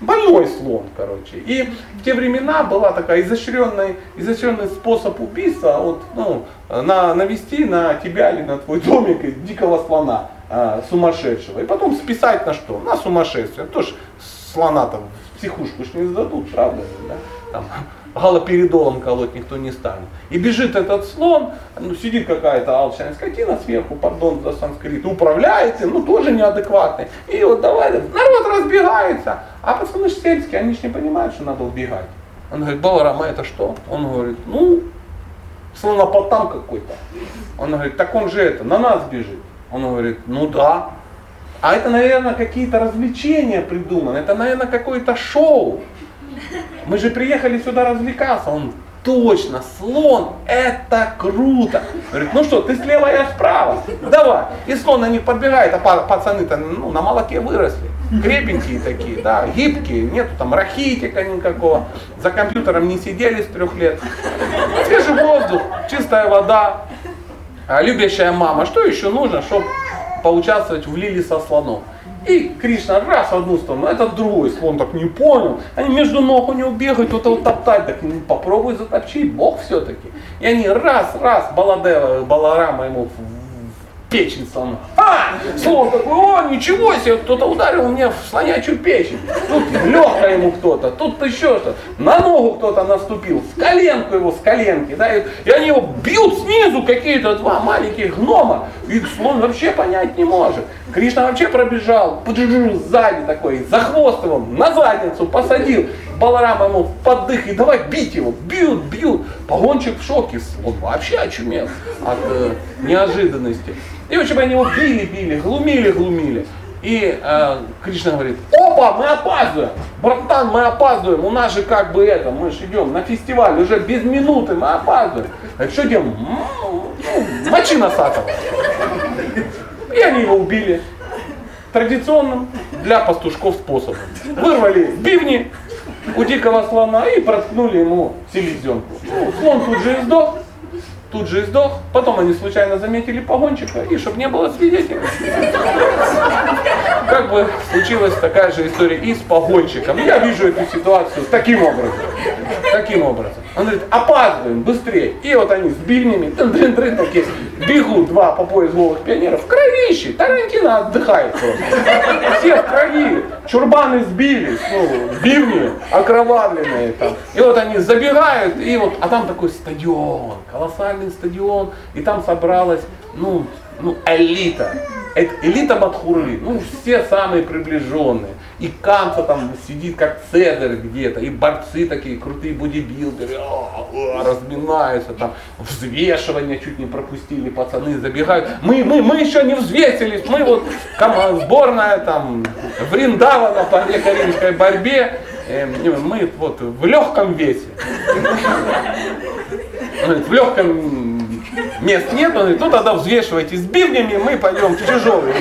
больной слон, короче. И в те времена была такая изощренный, изощренный способ убийства, вот, ну, на, навести на тебя или на твой домик дикого слона. а, сумасшедшего. И потом списать на что? На сумасшествие. Тоже слона там в психушку ж не сдадут, правда? Да? Там, галоперидолом колоть никто не станет. И бежит этот слон, ну, сидит какая-то алчная скотина сверху, пардон за санскрит, управляет им, ну тоже неадекватный. И вот давай, народ разбегается. А пацаны сельские, они же не понимают, что надо убегать. Он говорит, Баларама, это что? Он говорит, ну, слонопотам какой-то. Он говорит, так он же это, на нас бежит. Он говорит, ну да. А это, наверное, какие-то развлечения придуманы, это, наверное, какое-то шоу. Мы же приехали сюда развлекаться. Он, точно, слон, это круто. Говорит, ну что, ты слева, я справа. Давай. И слон на них подбегает, а пацаны-то ну, на молоке выросли. Крепенькие такие, да, гибкие, нету там рахитика никакого. За компьютером не сидели с трех лет. Свежий воздух, чистая вода, а любящая мама. Что еще нужно, чтобы поучаствовать в лили со слоном? И Кришна раз в одну сторону, этот в другую. Слон так не понял. Они между ног у него бегают, вот топтать. Так ну, попробуй затопчить, Бог все-таки. И они раз, раз, Баладева, Баларама ему печень слона. А! Слон такой, о, ничего себе, кто-то ударил мне в слонячую печень. Тут легко ему кто-то, тут еще что На ногу кто-то наступил, с коленку его, с коленки, да, и, и они его бьют снизу, какие-то два маленьких гнома. И слон вообще понять не может. Кришна вообще пробежал, сзади такой, за хвост его, на задницу посадил. Баларам ему в поддых и давай бить его, бьют, бьют. Погонщик в шоке, он вообще очумел от э, неожиданности. И в общем они его били, били, глумили, глумили. И э, Кришна говорит, опа, мы опаздываем, братан, мы опаздываем, у нас же как бы это, мы же идем на фестиваль, уже без минуты мы опаздываем. А что делаем? Ну, мочи носатого. И они его убили традиционным для пастушков способом. Вырвали бивни у дикого слона и проткнули ему селезенку. Ну, слон тут же и сдох, тут же и сдох. Потом они случайно заметили погонщика, и чтобы не было свидетелей. Как бы случилась такая же история и с погонщиком. Я вижу эту ситуацию таким образом. Таким образом. Он говорит, опаздываем, быстрее. И вот они с бивнями, дрын -дрын такие, бегут два по пояс голых пионеров, кровище, Тарантино отдыхает. Все в крови, чурбаны сбились, ну, бивни окровавленные там. И вот они забегают, и вот, а там такой стадион, колоссальный стадион, и там собралась, ну, ну, элита. Это элита Мадхурли, ну, все самые приближенные. И Камса там сидит как Цезарь где-то, и борцы такие крутые бодибилдеры, а, а, разминаются, там взвешивание чуть не пропустили, пацаны забегают. Мы, мы, мы еще не взвесились, мы вот там, сборная там Вриндавана по греко борьбе, э, мы вот в легком весе. <laughs> В легком мест нет, он говорит, ну тогда взвешивайте с бивнями, мы пойдем в тяжелый.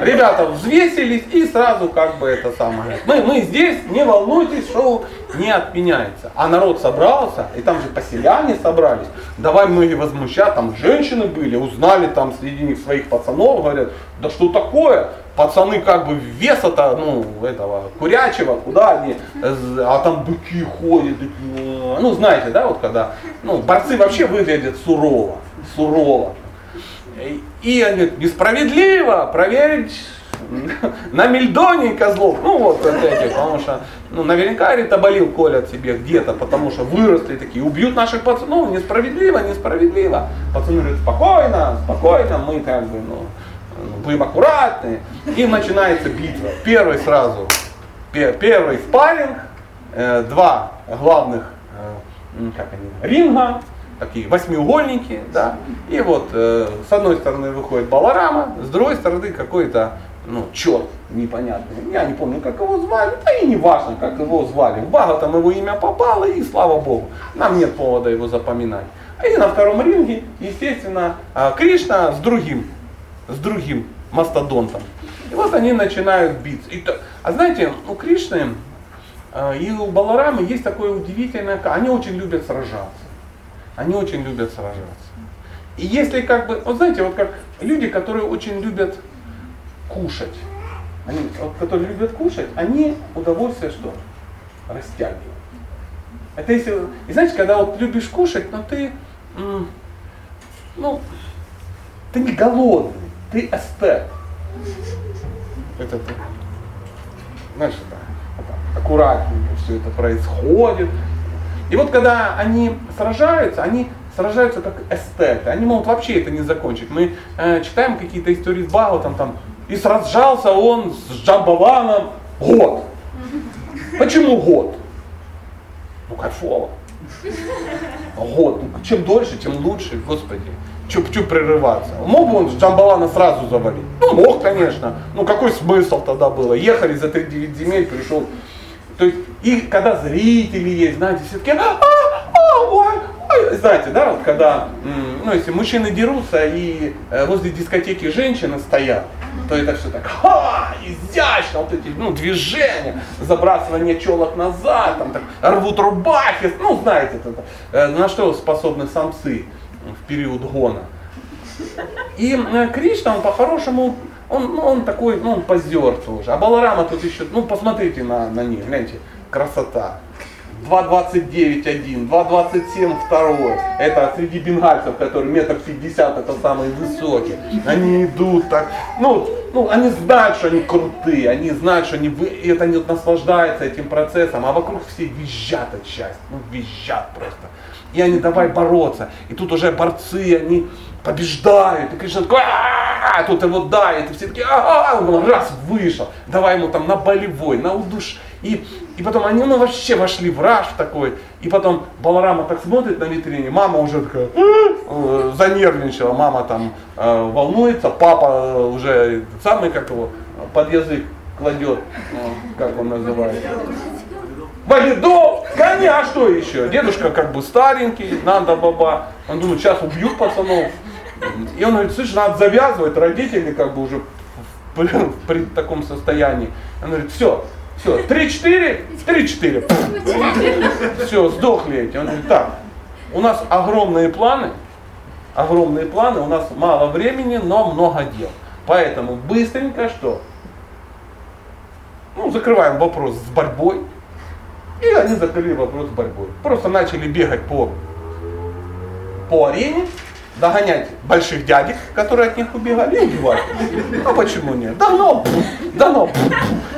Ребята взвесились и сразу как бы это самое. Мы, мы здесь, не волнуйтесь, шоу не отменяется. А народ собрался, и там же поселяне собрались. Давай многие возмущать, там женщины были, узнали там среди них своих пацанов, говорят, да что такое? Пацаны как бы веса-то, ну, этого, курячего, куда они, а там быки ходят, такие, ну, знаете, да, вот когда, ну, борцы вообще выглядят сурово, сурово. И они говорят, несправедливо проверить на Мельдоне козлов, ну вот, вот эти, потому что, ну, наверняка болел колят себе где-то, потому что выросли такие, убьют наших пацанов, несправедливо, несправедливо. Пацаны говорят, спокойно, спокойно, мы как бы, ну, будем аккуратны. И начинается битва. Первый сразу, первый спарринг, э, два главных, э, как они, ринга, такие восьмиугольники, да, и вот э, с одной стороны выходит Баларама, с другой стороны какой-то, ну, черт непонятный, я не помню, как его звали, да и не важно, как его звали, в Бага там его имя попало, и слава Богу, нам нет повода его запоминать. И на втором ринге, естественно, Кришна с другим с другим мастодонтом. И вот они начинают биться. И а знаете, у Кришны э, и у Баларамы есть такое удивительное, они очень любят сражаться. Они очень любят сражаться. И если как бы, вот знаете, вот как люди, которые очень любят кушать, они, вот, которые любят кушать, они удовольствие что? Растягивают. Это если, и знаете, когда вот любишь кушать, но ты, ну, ты не голодный ты эстет. Это, знаешь, это, это аккуратненько все это происходит. И вот когда они сражаются, они сражаются как эстеты. Они могут вообще это не закончить. Мы э, читаем какие-то истории с Бхагаватом там, и сражался он с Джамбаваном год. Почему год? Ну кайфово. Год. Ну, чем дольше, тем лучше, господи. Че прерываться? Мог бы он с Джамбалана сразу завалить? Ну, мог, конечно. Ну, какой смысл тогда было? Ехали за 3-9 земель, пришел. То есть, и когда зрители есть, знаете, все таки а, а, ой, ой. Знаете, да, вот когда, ну, если мужчины дерутся и э, возле дискотеки женщины стоят, то это все так, ха, изящно, вот эти ну, движения, забрасывание челок назад, там так рвут рубахи, ну знаете, это, э, на что способны самцы в период гона. И э, Кришна, он по-хорошему, он, ну, он такой, ну, он позер тоже. А Баларама тут еще, ну, посмотрите на, на них, гляньте, красота. 2,29 2,27 второй. Это среди бенгальцев, которые метр пятьдесят, это самые высокие. Они идут так, ну, ну, они знают, что они крутые, они знают, что они, вы, и это они наслаждаются этим процессом, а вокруг все визжат от счастья, ну, визжат просто. И они давай бороться. И тут уже борцы, они побеждают. И Кришна такой, а тут его дает. И все такие, а он раз вышел. Давай ему там на болевой, на удуш. И, и потом они ну, вообще вошли в раж такой. И потом Баларама так смотрит на витрине, мама уже такая э, занервничала, мама там э, волнуется, папа уже самый, как его, под язык кладет, э, как он называется. Валидов, коня, а что еще? Дедушка как бы старенький, надо баба. Он думает, сейчас убьют пацанов. И он говорит, слышь, надо завязывать, родители как бы уже при, таком состоянии. Он говорит, все, все, 3-4, в 3-4. Все, сдохли эти. Он говорит, так, у нас огромные планы, огромные планы, у нас мало времени, но много дел. Поэтому быстренько что? Ну, закрываем вопрос с борьбой. И они закрыли вопрос борьбой. Просто начали бегать по, по арене, догонять больших дядек, которые от них убегали, и убивать. А почему нет? Давно, давно.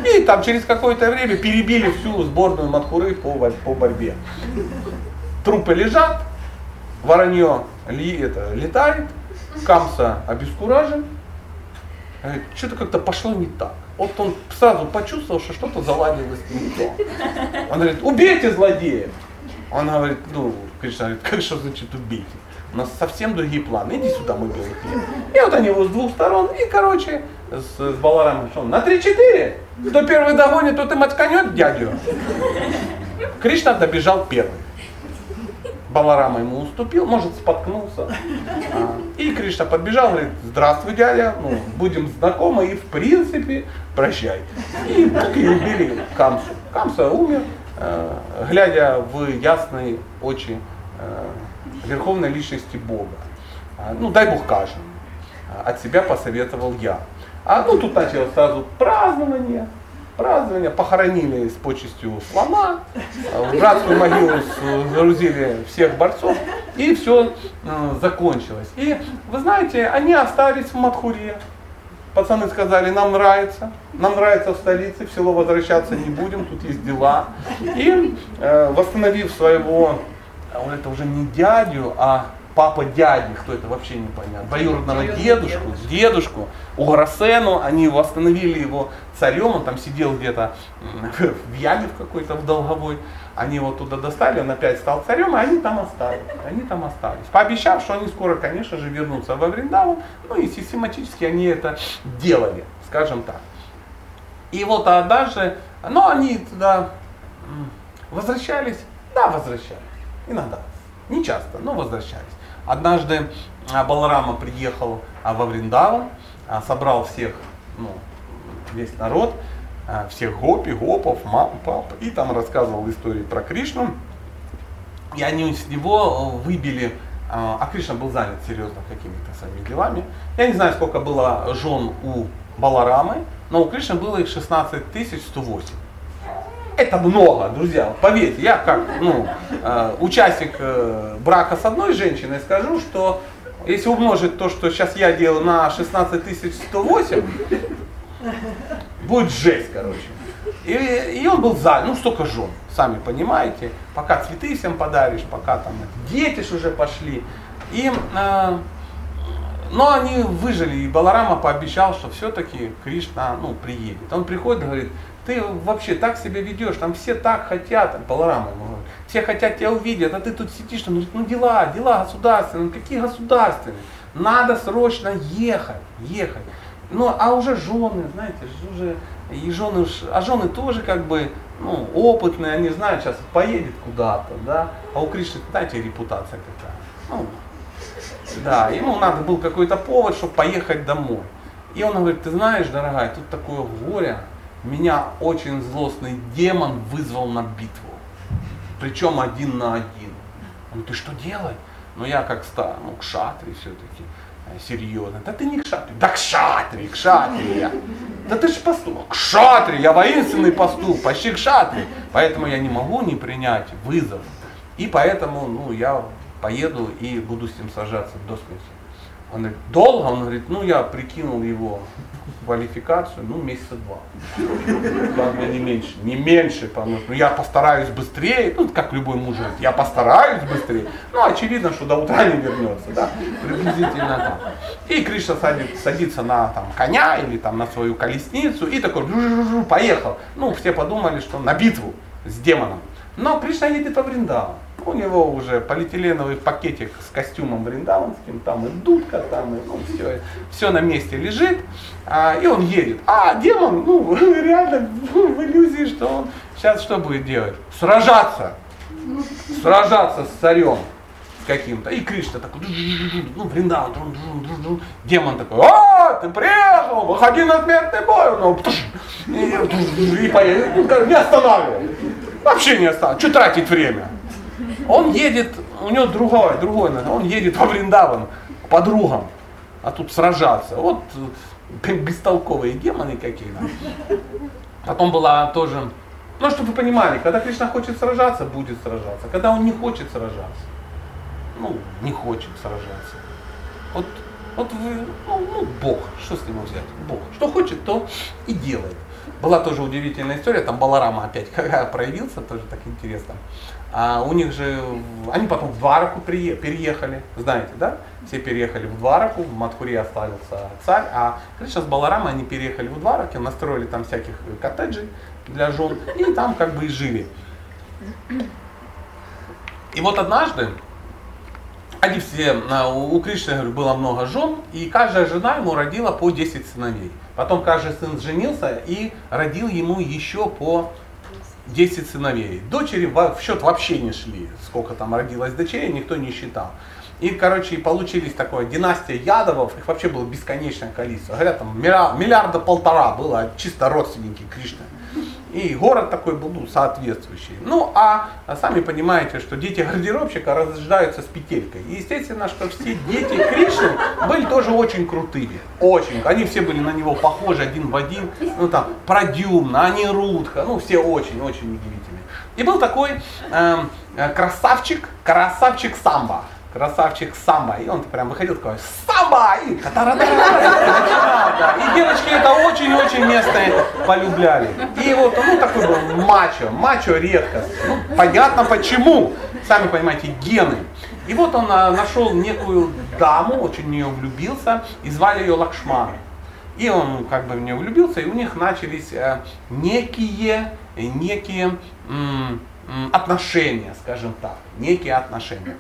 И там через какое-то время перебили всю сборную Мадхуры по, по борьбе. Трупы лежат, воронье ли, это, летает, Камса обескуражен. Что-то как-то пошло не так. Вот он сразу почувствовал, что что-то заладилось не то. Он говорит, убейте злодея. Он говорит, ну, Кришна говорит, как что значит убейте? У нас совсем другие планы. Иди сюда, мой белый хлеб. И вот они его с двух сторон. И, короче, с, с Баларамом что на 3-4. Кто первый догонит, тот и матканет дядю. Кришна добежал первый. Баларама ему уступил, может споткнулся. А, и Кришна подбежал, говорит, здравствуй, дядя, ну, будем знакомы и в принципе прощай. И, и убили Камсу. Камса умер, э, глядя в ясные очи э, верховной личности Бога. А, ну, дай Бог каждому. От себя посоветовал я. А ну тут началось сразу празднование, празднование, похоронили с почестью слона, в братскую могилу загрузили всех борцов, и все э, закончилось. И вы знаете, они остались в Мадхуре. Пацаны сказали, нам нравится, нам нравится в столице, в село возвращаться не будем, тут есть дела. И э, восстановив своего а это уже не дядю, а папа дяди, кто это вообще непонятно, двоюродного дедушку, дедушку, Уграсену, они восстановили его царем, он там сидел где-то <laughs> в яме в какой-то, в долговой, они его туда достали, он опять стал царем, и они там остались, они там остались, пообещав, что они скоро, конечно же, вернутся во Вриндаву, ну и систематически они это делали, скажем так. И вот однажды, ну они туда возвращались, да, возвращались. Иногда. Не часто, но возвращались. Однажды а, Баларама приехал а, во Вриндава, а, собрал всех, ну, весь народ, всех гопи, гопов, мам, пап, и там рассказывал истории про Кришну. И они с него выбили, а Кришна был занят серьезно какими-то своими делами. Я не знаю, сколько было жен у Баларамы, но у Кришны было их 16 108. Это много, друзья. Поверьте, я как ну, э, участник э, брака с одной женщиной скажу, что Если умножить то, что сейчас я делаю на 16 108, будет жесть, короче. И, и он был за, ну столько жен, сами понимаете, пока цветы всем подаришь, пока там дети ж уже пошли. И, э, но они выжили, и Баларама пообещал, что все-таки Кришна ну, приедет. Он приходит и говорит, ты вообще так себя ведешь, там все так хотят, Баларама ему говорит, все хотят тебя увидеть, а ты тут сидишь, говорит, ну дела, дела государственные, ну какие государственные, надо срочно ехать, ехать. Ну, а уже жены, знаете, уже и жены, а жены тоже как бы ну, опытные, они знают, сейчас поедет куда-то, да, а у Кришны, знаете, репутация какая. Ну, да, ему надо был какой-то повод, чтобы поехать домой. И он говорит, ты знаешь, дорогая, тут такое горе, меня очень злостный демон вызвал на битву. Причем один на один. Он ты что делать? Ну я как ста, ну, к шатре все-таки серьезно. Да ты не к шатре. Да к шатре, к шатре я. Да ты же пастух. К шатре, я воинственный пастух, почти к шатре. Поэтому я не могу не принять вызов. И поэтому ну, я поеду и буду с ним сажаться до смерти. Он говорит, долго? Он говорит, ну я прикинул его квалификацию, ну месяца два. Главное не меньше, не меньше, потому что ну, я постараюсь быстрее, ну как любой муж говорит, я постараюсь быстрее. Ну очевидно, что до утра не вернется, да, приблизительно так. И Кришна садит, садится на там, коня или там на свою колесницу и такой поехал. Ну все подумали, что на битву с демоном. Но Кришна едет во Вриндаван. У него уже полиэтиленовый пакетик с костюмом вриндаванским, там и дудка, там и ну, все, все на месте лежит, а, и он едет. А демон, ну, реально в иллюзии, что он сейчас что будет делать? Сражаться. Сражаться с царем каким-то. И Кришна такой, ну, Вриндаван, демон такой, а, ты приехал, выходи на отметный бой. Ну, и, и поедет, не останавливай. Вообще не останавливай. Что тратить время? Он едет, у него другое, другое, он едет во Вриндаван подругам, а тут сражаться. Вот э, <laughs> бестолковые демоны какие-то. Потом была тоже, ну, чтобы вы понимали, когда Кришна хочет сражаться, будет сражаться. Когда он не хочет сражаться, ну, не хочет сражаться. Вот, вот вы, ну, ну, Бог, что с ним взять? Бог. Что хочет, то и делает. Была тоже удивительная история, там Баларама опять <laughs> проявился, тоже так интересно. А у них же, они потом в Двараку переехали, знаете, да? Все переехали в Двараку, в Мадхуре остался царь, а Кришна с Баларамой они переехали в Двараке, настроили там всяких коттеджей для жен, и там как бы и жили. И вот однажды, они все, у Кришны говорю, было много жен, и каждая жена ему родила по 10 сыновей. Потом каждый сын женился и родил ему еще по 10 сыновей. Дочери в счет вообще не шли, сколько там родилось дочерей, никто не считал. И, короче, получились такое династия Ядовов, их вообще было бесконечное количество. Говорят, там миллиарда полтора было чисто родственники Кришны. И город такой был ну, соответствующий. Ну, а, а сами понимаете, что дети гардеробщика рождаются с петелькой. И естественно, что все дети Кришны были тоже очень крутыми. Очень. Они все были на него похожи один в один. Ну там, Продюмна, Анирудха, ну все очень-очень удивительные. И был такой эм, э, красавчик, красавчик самбо красавчик самбо. И он прям выходил такой, самбо! И, и девочки это очень-очень местные полюбляли. И вот, ну такой был мачо, мачо редко. Ну, понятно почему. Сами понимаете, гены. И вот он а, нашел некую даму, очень в нее влюбился, и звали ее Лакшманой. И он как бы в нее влюбился, и у них начались э, некие, некие отношения, скажем так, некие отношения.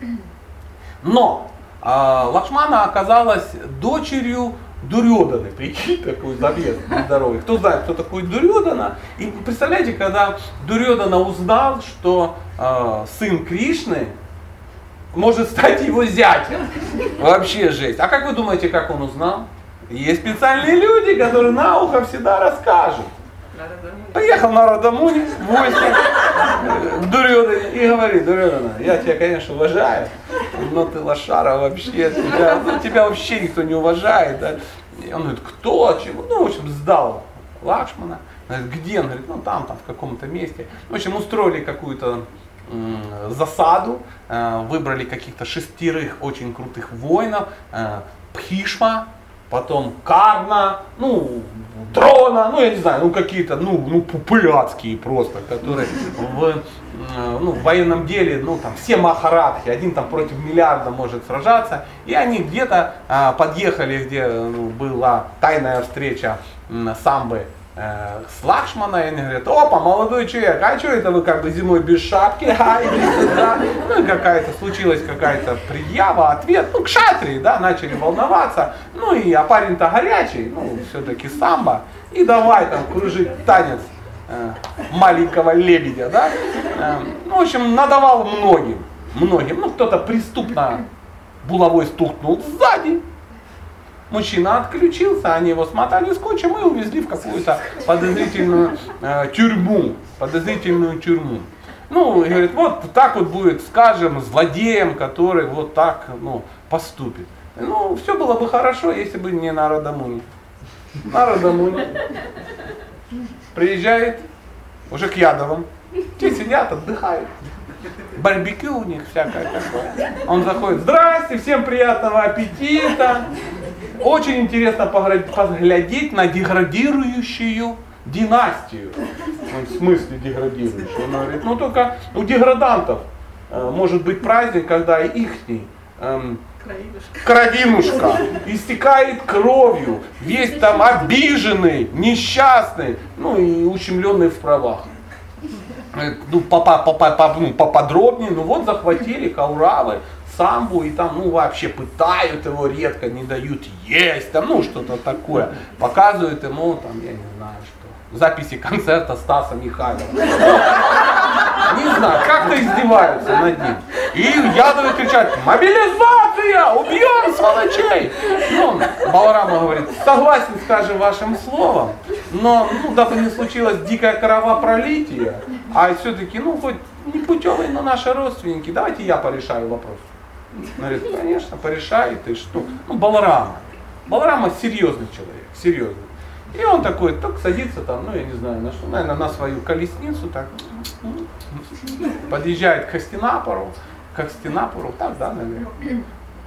Но э, Лакшмана оказалась дочерью Дурьоданы. Прикинь, такой завес здоровый. Кто знает, кто такой Дурьодана? И представляете, когда Дурьодана узнал, что э, сын Кришны может стать его зятем. Вообще жесть. А как вы думаете, как он узнал? Есть специальные люди, которые на ухо всегда расскажут. Поехал на гости к Дурёдане и говорит, Дурёдана, я тебя, конечно, уважаю, но ты лошара вообще, тебя, ну, тебя вообще никто не уважает. Да? И он говорит, кто, чего? Ну, в общем, сдал Лакшмана. Говорит, где? Он говорит, ну там, там, в каком-то месте. В общем, устроили какую-то засаду, выбрали каких-то шестерых очень крутых воинов, Пхишма, потом Карна, ну, Дрона, ну, я не знаю, ну, какие-то, ну, ну, пупыляцкие просто, которые в, ну, в военном деле, ну, там, все махарадхи, один там против миллиарда может сражаться, и они где-то а, подъехали, где ну, была тайная встреча самбы. Э, с Лакшмана, и они говорят, опа, молодой человек, а что это вы как бы зимой без шапки, а, сюда. Ну и какая-то, случилась какая-то предъява, ответ, ну, к шатре, да, начали волноваться, ну и, а парень-то горячий, ну, все-таки самбо, и давай там кружить танец э, маленького лебедя, да, э, ну, в общем, надавал многим, многим, ну, кто-то преступно булавой стукнул сзади, Мужчина отключился, они его смотали скотчем и увезли в какую-то подозрительную э, тюрьму. Подозрительную тюрьму. Ну, и говорит, вот так вот будет, скажем, злодеем, который вот так ну, поступит. Ну, все было бы хорошо, если бы не Народомуни. Народомуни приезжает уже к Ядовым. Те сидят, отдыхают. Барбекю у них всякое такое. Он заходит, здрасте, всем приятного аппетита. Очень интересно поглядеть на деградирующую династию. В смысле деградирующую? Он говорит, ну только у деградантов э, может быть праздник, когда их эм, кровинушка истекает кровью, весь там обиженный, несчастный, ну и ущемленный в правах. Э, ну, поподробнее, ну вот захватили Кауравы, самбу, и там, ну, вообще пытают его редко, не дают есть, там, ну, что-то такое. Показывают ему, там, я не знаю, что, записи концерта Стаса Михайлова. Не знаю, как-то издеваются над ним. И ядовые кричат, мобилизация, убьем сволочей. Ну, Баларама говорит, согласен, скажем, вашим словом, но, ну, дабы не случилось дикое кровопролитие, а все-таки, ну, хоть не путевые, но наши родственники, давайте я порешаю вопрос. Говорит, конечно, порешай ты что. Ну, Баларама. Баларама серьезный человек, серьезный. И он такой, так садится там, ну я не знаю, на что, наверное, на свою колесницу, так, подъезжает к Хастинапору, к Хастинапору, так, да, наверное.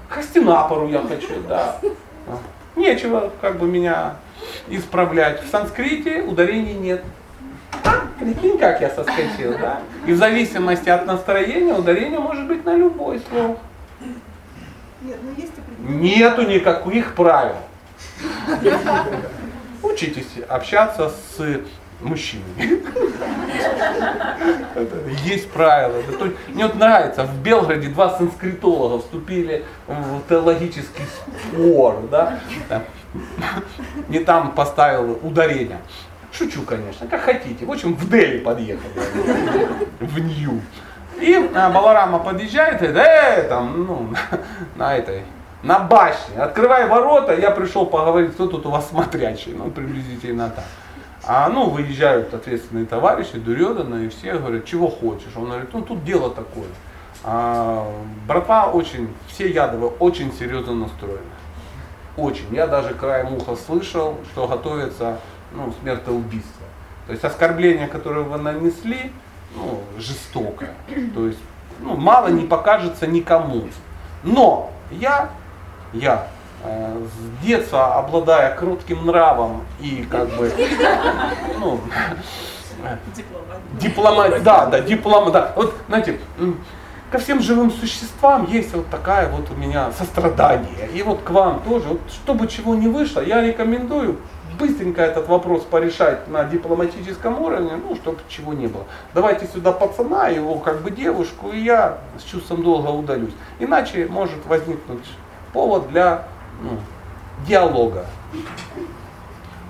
К Хастинапору я хочу, да. Нечего как бы меня исправлять. В санскрите ударений нет. А, прикинь, как я соскочил, да? И в зависимости от настроения ударение может быть на любой слог. Нет, ну есть Нету никаких правил. Учитесь общаться с мужчинами. Есть правила. Мне вот нравится, в Белгороде два санскритолога вступили в теологический спор, да? Не там поставил ударение. Шучу, конечно, как хотите. В общем, в Дели подъехали. В Нью. И Баларама подъезжает и говорит, э, там, ну, <laughs> на этой, на башне, открывай ворота, я пришел поговорить, кто тут у вас смотрящий, ну, приблизительно так. А ну, выезжают ответственные товарищи, Дурьодана, и все говорят, чего хочешь. Он говорит, ну тут дело такое. А, братва очень, все ядовые очень серьезно настроены. Очень. Я даже краем уха слышал, что готовится ну, смертоубийство. То есть оскорбления, которые вы нанесли, ну, жестокая. То есть ну, мало не покажется никому. Но я, я э, с детства обладая кротким нравом и как бы, ну, дипломат, да, да, дипломат, да. Вот, знаете, ко всем живым существам есть вот такая вот у меня сострадание. И вот к вам тоже, вот, чтобы чего не вышло, я рекомендую быстренько этот вопрос порешать на дипломатическом уровне, ну, чтобы чего не было. Давайте сюда пацана, его как бы девушку, и я с чувством долга удалюсь. Иначе может возникнуть повод для ну, диалога.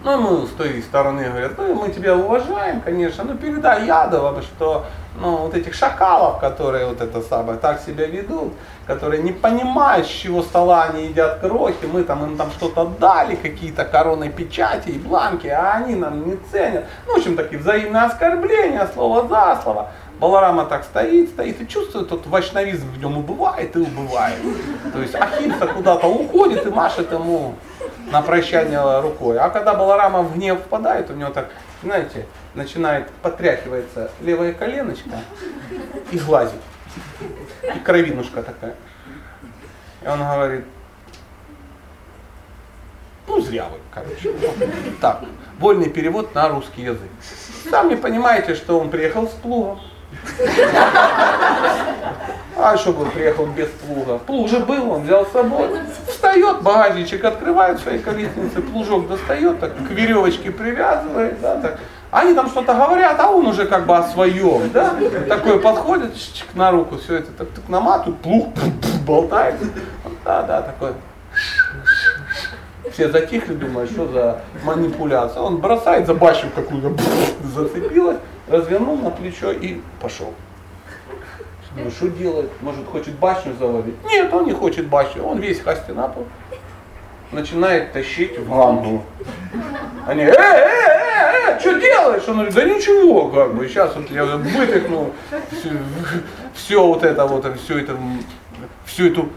Ну, мы с той стороны говорят, ну, мы тебя уважаем, конечно, но передай Ядовым, что ну, вот этих шакалов, которые вот это самое, так себя ведут, которые не понимают, с чего стола они едят крохи, мы там им там что-то дали, какие-то короны печати и бланки, а они нам не ценят. Ну, в общем, такие взаимные оскорбления, слово за слово. Баларама так стоит, стоит и чувствует, тот вайшнавизм в нем убывает и убывает. То есть Ахимса куда-то уходит и машет ему на прощание рукой. А когда Баларама в гнев впадает, у него так, знаете, начинает потряхивается левая коленочка и глазик. И кровинушка такая. И он говорит, ну зря вы, короче. Так, вольный перевод на русский язык. Сами понимаете, что он приехал с плугом. А что бы приехал без плуга? Плуг уже был, он взял с собой. Встает, багажничек открывает своей колеснице, плужок достает, так к веревочке привязывает, да, так. Они там что-то говорят, а он уже как бы о своем, да? Такой подходит на руку, все это так, так наматывает, плуг болтает. Да, да, такой. Все затихли, думают, что за манипуляция. Он бросает за башню какую-то, зацепилась, развернул на плечо и пошел. Ну что делает? Может хочет башню завалить? Нет, он не хочет башню, он весь Хастинапов начинает тащить в Ганду. Они, э, э, что делаешь? Он говорит, да ничего, как бы, сейчас вот я вытихну все, все вот это вот, все это, всю эту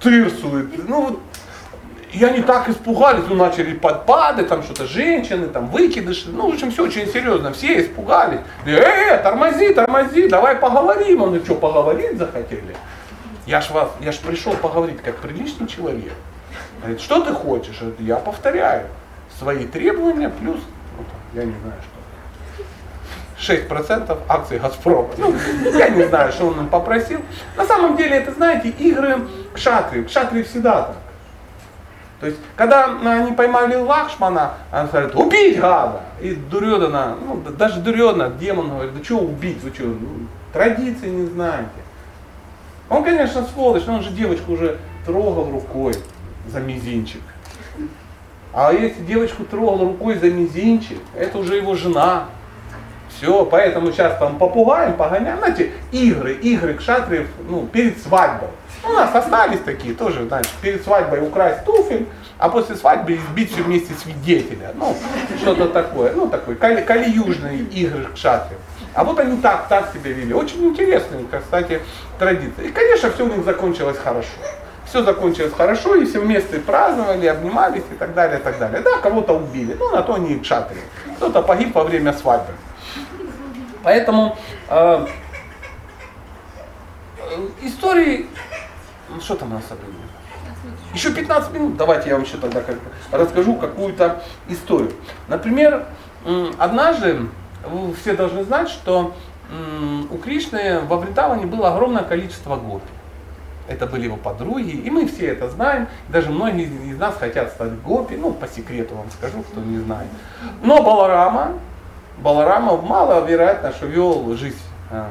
тырсу. Ну вот и они так испугались, ну начали подпады, там что-то женщины, там выкидыши, ну в общем все очень серьезно, все испугались. Э, э, тормози, тормози, давай поговорим. Он, что, поговорить захотели? Я ж вас, я ж пришел поговорить как приличный человек. Говорит, что ты хочешь? Я повторяю, свои требования плюс, я не знаю что. 6% акций Газпрома. Ну, я не знаю, что он им попросил. На самом деле, это, знаете, игры кшатри. Кшатри всегда так. То есть, когда они поймали Лакшмана, они говорят, убить гада. И Дурьодана, ну, даже Дурьодана, демон говорит, да что убить, вы что, ну, традиции не знаете. Он, конечно, сволочь, но он же девочку уже трогал рукой за мизинчик. А если девочку трогал рукой за мизинчик, это уже его жена. Все, поэтому сейчас там попугаем, погоняем. Знаете, игры, игры кшатриев, ну, перед свадьбой. У нас остались такие тоже, знаешь, перед свадьбой украсть туфель, а после свадьбы избить все вместе свидетеля. Ну, что-то такое. Ну, такой кали, калиюжные игры кшатриев. А вот они так, так себя вели. Очень интересные, кстати, традиции. И, конечно, все у них закончилось хорошо. Все закончилось хорошо, и все вместе праздновали, обнимались и так далее, и так далее. Да, кого-то убили, ну, на то они и кшатри. Кто-то погиб во время свадьбы. Поэтому э, э истории ну что там у нас со временем? Еще 15 минут. Давайте я вам еще тогда как расскажу какую-то историю. Например, однажды вы все должны знать, что у Кришны во Вриндаване было огромное количество гопи. Это были его подруги, и мы все это знаем. Даже многие из нас хотят стать гопи, ну, по секрету вам скажу, кто не знает. Но Баларама, Баларама маловероятно, что вел жизнь а,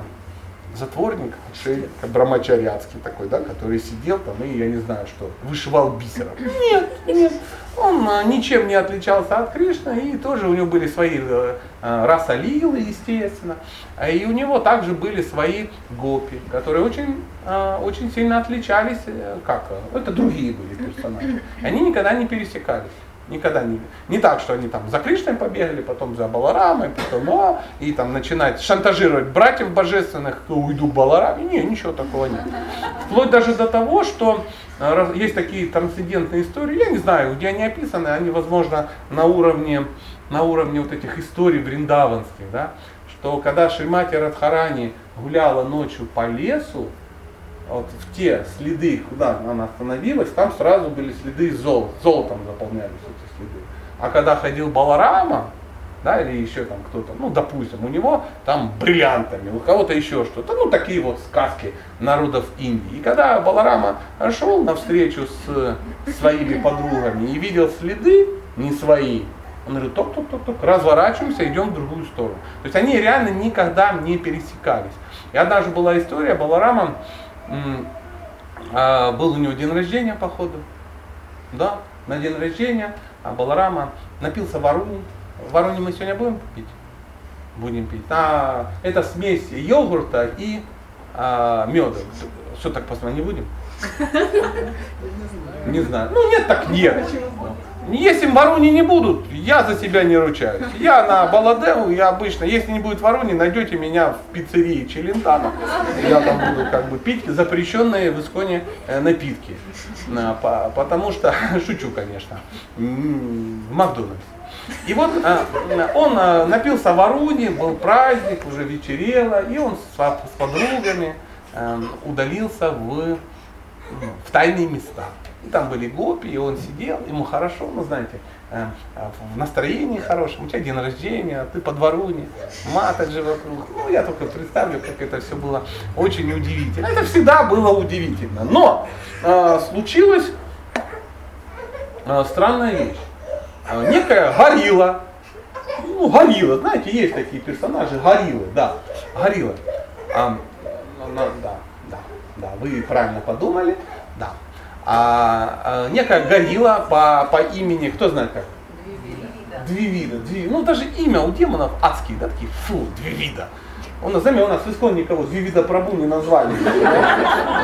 затворник, отшельник, брамачаряцкий такой, да, который сидел там и, я не знаю что, вышивал бисером. Нет, нет, он а, ничем не отличался от Кришны, и тоже у него были свои э, э расалилы, естественно, а и у него также были свои гопи, которые очень, э, очень сильно отличались, э, как, это другие были персонажи. Они никогда не пересекались. Никогда не, не так, что они там за Кришной побегали, потом за Баларамой, потом а, и там начинать шантажировать братьев божественных, уйду к Балараме. Не, ничего такого нет. Вплоть даже до того, что э, есть такие трансцендентные истории, я не знаю, где они описаны, они, возможно, на уровне, на уровне вот этих историй вриндаванских, да, что когда Шримати Радхарани гуляла ночью по лесу, вот в те следы, куда она остановилась, там сразу были следы золота, золотом заполнялись эти следы. А когда ходил Баларама, да, или еще там кто-то, ну, допустим, у него там бриллиантами, у кого-то еще что-то, ну, такие вот сказки народов Индии. И когда Баларама шел навстречу с своими подругами и видел следы не свои, он говорит, топ-топ-топ-топ, разворачиваемся, идем в другую сторону. То есть они реально никогда не пересекались. И однажды была история, Баларама а, был у него день рождения, походу. Да, на день рождения а Баларама напился варуни. Варуни мы сегодня будем пить? Будем пить. А, это смесь йогурта и а, меда. Что так посмотреть, не будем? <laughs> Не знаю. Ну нет, так нет. Если ворони не будут, я за себя не ручаюсь. Я на Баладеву, я обычно, если не будет ворони, найдете меня в пиццерии Челентано. Я там буду как бы пить запрещенные в Исконе э, напитки. Потому что, <laughs> шучу, конечно, в Макдональдс. И вот э, он э, напился в Аруне, был праздник, уже вечерело, и он с, подругами удалился в, в тайные места. И там были гопи, и он сидел, ему хорошо, ну знаете, э, в настроении хорошем, у тебя день рождения, ты по двору не, маток же вокруг. Ну, я только представлю, как это все было очень удивительно. Это всегда было удивительно. Но э, случилась э, странная вещь. Э, некая горилла, ну, горилла, знаете, есть такие персонажи, гориллы, да, горилла. А, ну, да, да, да, вы правильно подумали, да а, а, некая горилла по, по имени, кто знает как? Две вида. Две, ну даже имя у демонов адские, да, такие, фу, две вида. Он, знаете, у нас в Искон никого две вида пробу не назвали.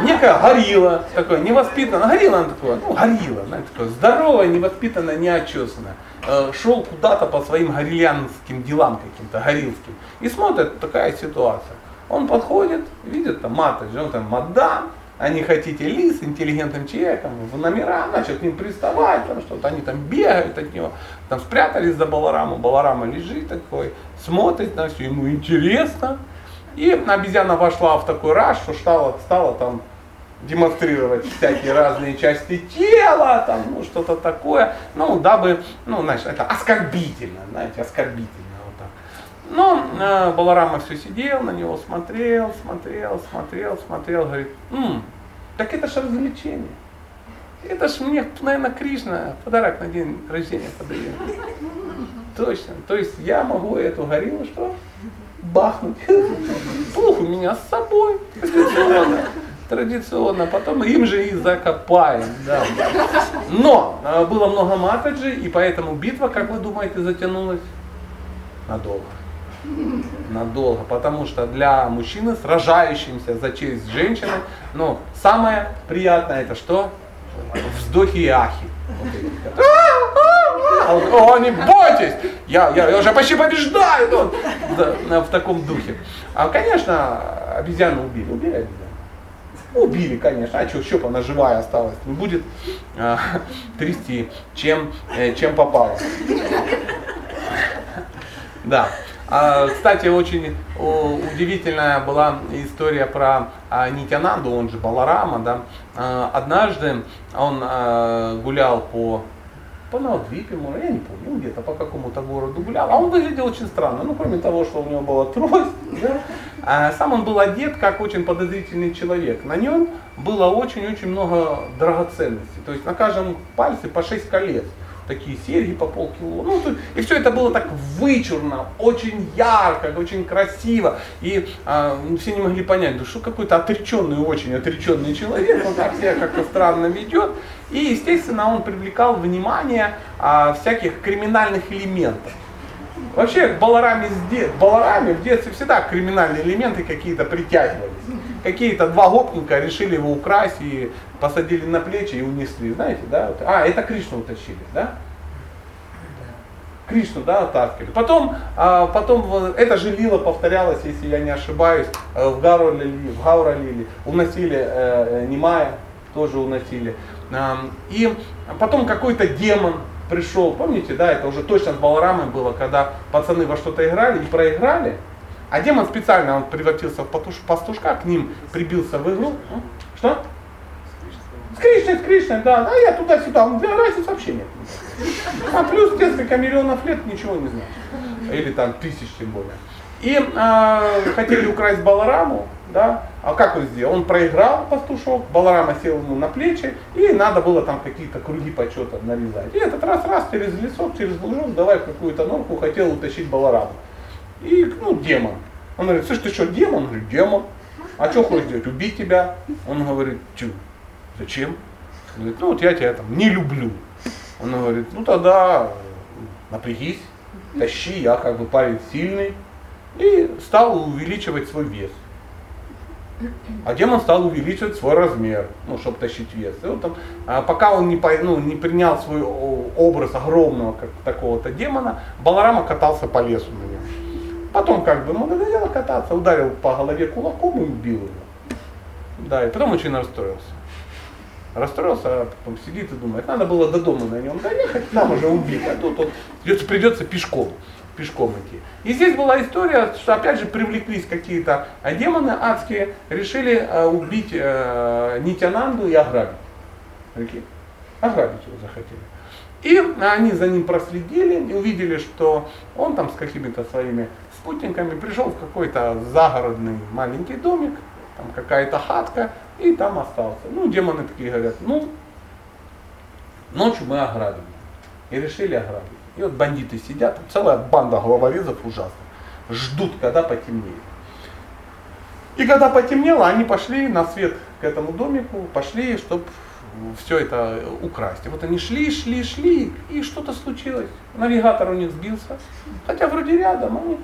Некая горилла, такой невоспитанная, горилла она такое, ну горилла, знаете, такое здоровая, невоспитанная, неочесанная. Э, шел куда-то по своим гориллянским делам каким-то, горилским. И смотрит, такая ситуация. Он подходит, видит там мата, он там мадам, не хотите лис интеллигентным человеком в номера, начал к ним приставать, там что-то, они там бегают от него, там спрятались за Балараму, Баларама лежит такой, смотрит на все, ему интересно. И обезьяна вошла в такой раш, что стала, стала там демонстрировать всякие разные части тела, там, ну, что-то такое, ну, дабы, ну, знаешь, это оскорбительно, знаете, оскорбительно. Но э, Баларама все сидел, на него смотрел, смотрел, смотрел, смотрел, говорит, м так это же развлечение. Это ж мне, наверное, Кришна подарок на день рождения подарил. Точно. То есть я могу эту гориллу что? Бахнуть. Плохо у меня с собой. Традиционно. Традиционно. Потом им же и закопаем. Да. Но э, было много матаджи, и поэтому битва, как вы думаете, затянулась надолго надолго, потому что для мужчины, сражающимся за честь женщины, ну, самое приятное это что? Вздохи и ахи. О, не бойтесь! Я, я, я уже почти побеждаю! Вот, да, в таком духе. А, конечно, обезьяну убили. Убили обезьяну. Убили, конечно. А что, еще она живая осталась? Не будет а, трясти, чем, э, чем попало. Да. А, кстати, очень удивительная была история про а, Нитянанду, он же Баларама. Да? А, однажды он гулял по по Навдвипе, я не помню, где-то по какому-то городу гулял. А он выглядел очень странно. Ну, кроме того, что у него была трость, да? а сам он был одет как очень подозрительный человек. На нем было очень-очень много драгоценностей. То есть на каждом пальце по 6 колец такие серьги по полкило. Ну, и все это было так вычурно, очень ярко, очень красиво. И а, все не могли понять, да что какой-то отреченный, очень отреченный человек, он так себя как-то странно ведет. И, естественно, он привлекал внимание а, всяких криминальных элементов. Вообще к Балараме в детстве всегда криминальные элементы какие-то притягивались. Какие-то два гопника решили его украсть и посадили на плечи и унесли. Знаете, да? А, это Кришну утащили, да? Кришну, да, оттаскивали. Потом, а, потом эта же лила повторялась, если я не ошибаюсь, э, в Гауралили, в. Уносили э, Немая, тоже уносили. И потом какой-то демон пришел, помните, да, это уже точно с Баларамой было, когда пацаны во что-то играли и проиграли, а демон специально, он превратился в пастушка, к ним прибился в игру. Что? Кришной, с Кришной, да. А я туда-сюда. Для разницы вообще нет. А плюс несколько миллионов лет ничего не знаю. Или там тысяч тем более. И э, хотели украсть Балараму, да, а как он сделал? Он проиграл пастушок, Баларама сел ему на плечи, и надо было там какие-то круги почета нарезать. И этот раз, раз, через лесок, через лужок, давай какую-то норку, хотел утащить Балараму. И, ну, демон. Он говорит, слышь, ты что, демон? Он говорит, демон. А что хочешь делать? Убить тебя? Он говорит, что? Зачем? Он говорит, ну вот я тебя там не люблю. Он говорит, ну тогда напрягись, тащи, я как бы парень сильный. И стал увеличивать свой вес. А демон стал увеличивать свой размер, ну, чтобы тащить вес. И вот там, а пока он не, ну, не принял свой образ огромного как, такого-то демона, Баларама катался по лесу на нем. Потом как бы ему надоело кататься, ударил по голове кулаком и убил его. Да, и потом очень расстроился. Расстроился, а потом сидит и думает, надо было до дома на нем доехать, там уже убить, а тут он придется, придется пешком пешком идти. И здесь была история, что опять же привлеклись какие-то демоны адские, решили э, убить э, Нитянанду и ограбить. Прикинь? Ограбить его захотели. И они за ним проследили и увидели, что он там с какими-то своими спутниками пришел в какой-то загородный маленький домик, там какая-то хатка, и там остался. Ну, демоны такие говорят, ну, ночью мы ограбим. И решили ограбить. И вот бандиты сидят, целая банда головорезов ужасных, ждут, когда потемнеет. И когда потемнело, они пошли на свет к этому домику, пошли, чтобы все это украсть. И вот они шли, шли, шли, и что-то случилось. Навигатор у них сбился. Хотя вроде рядом, они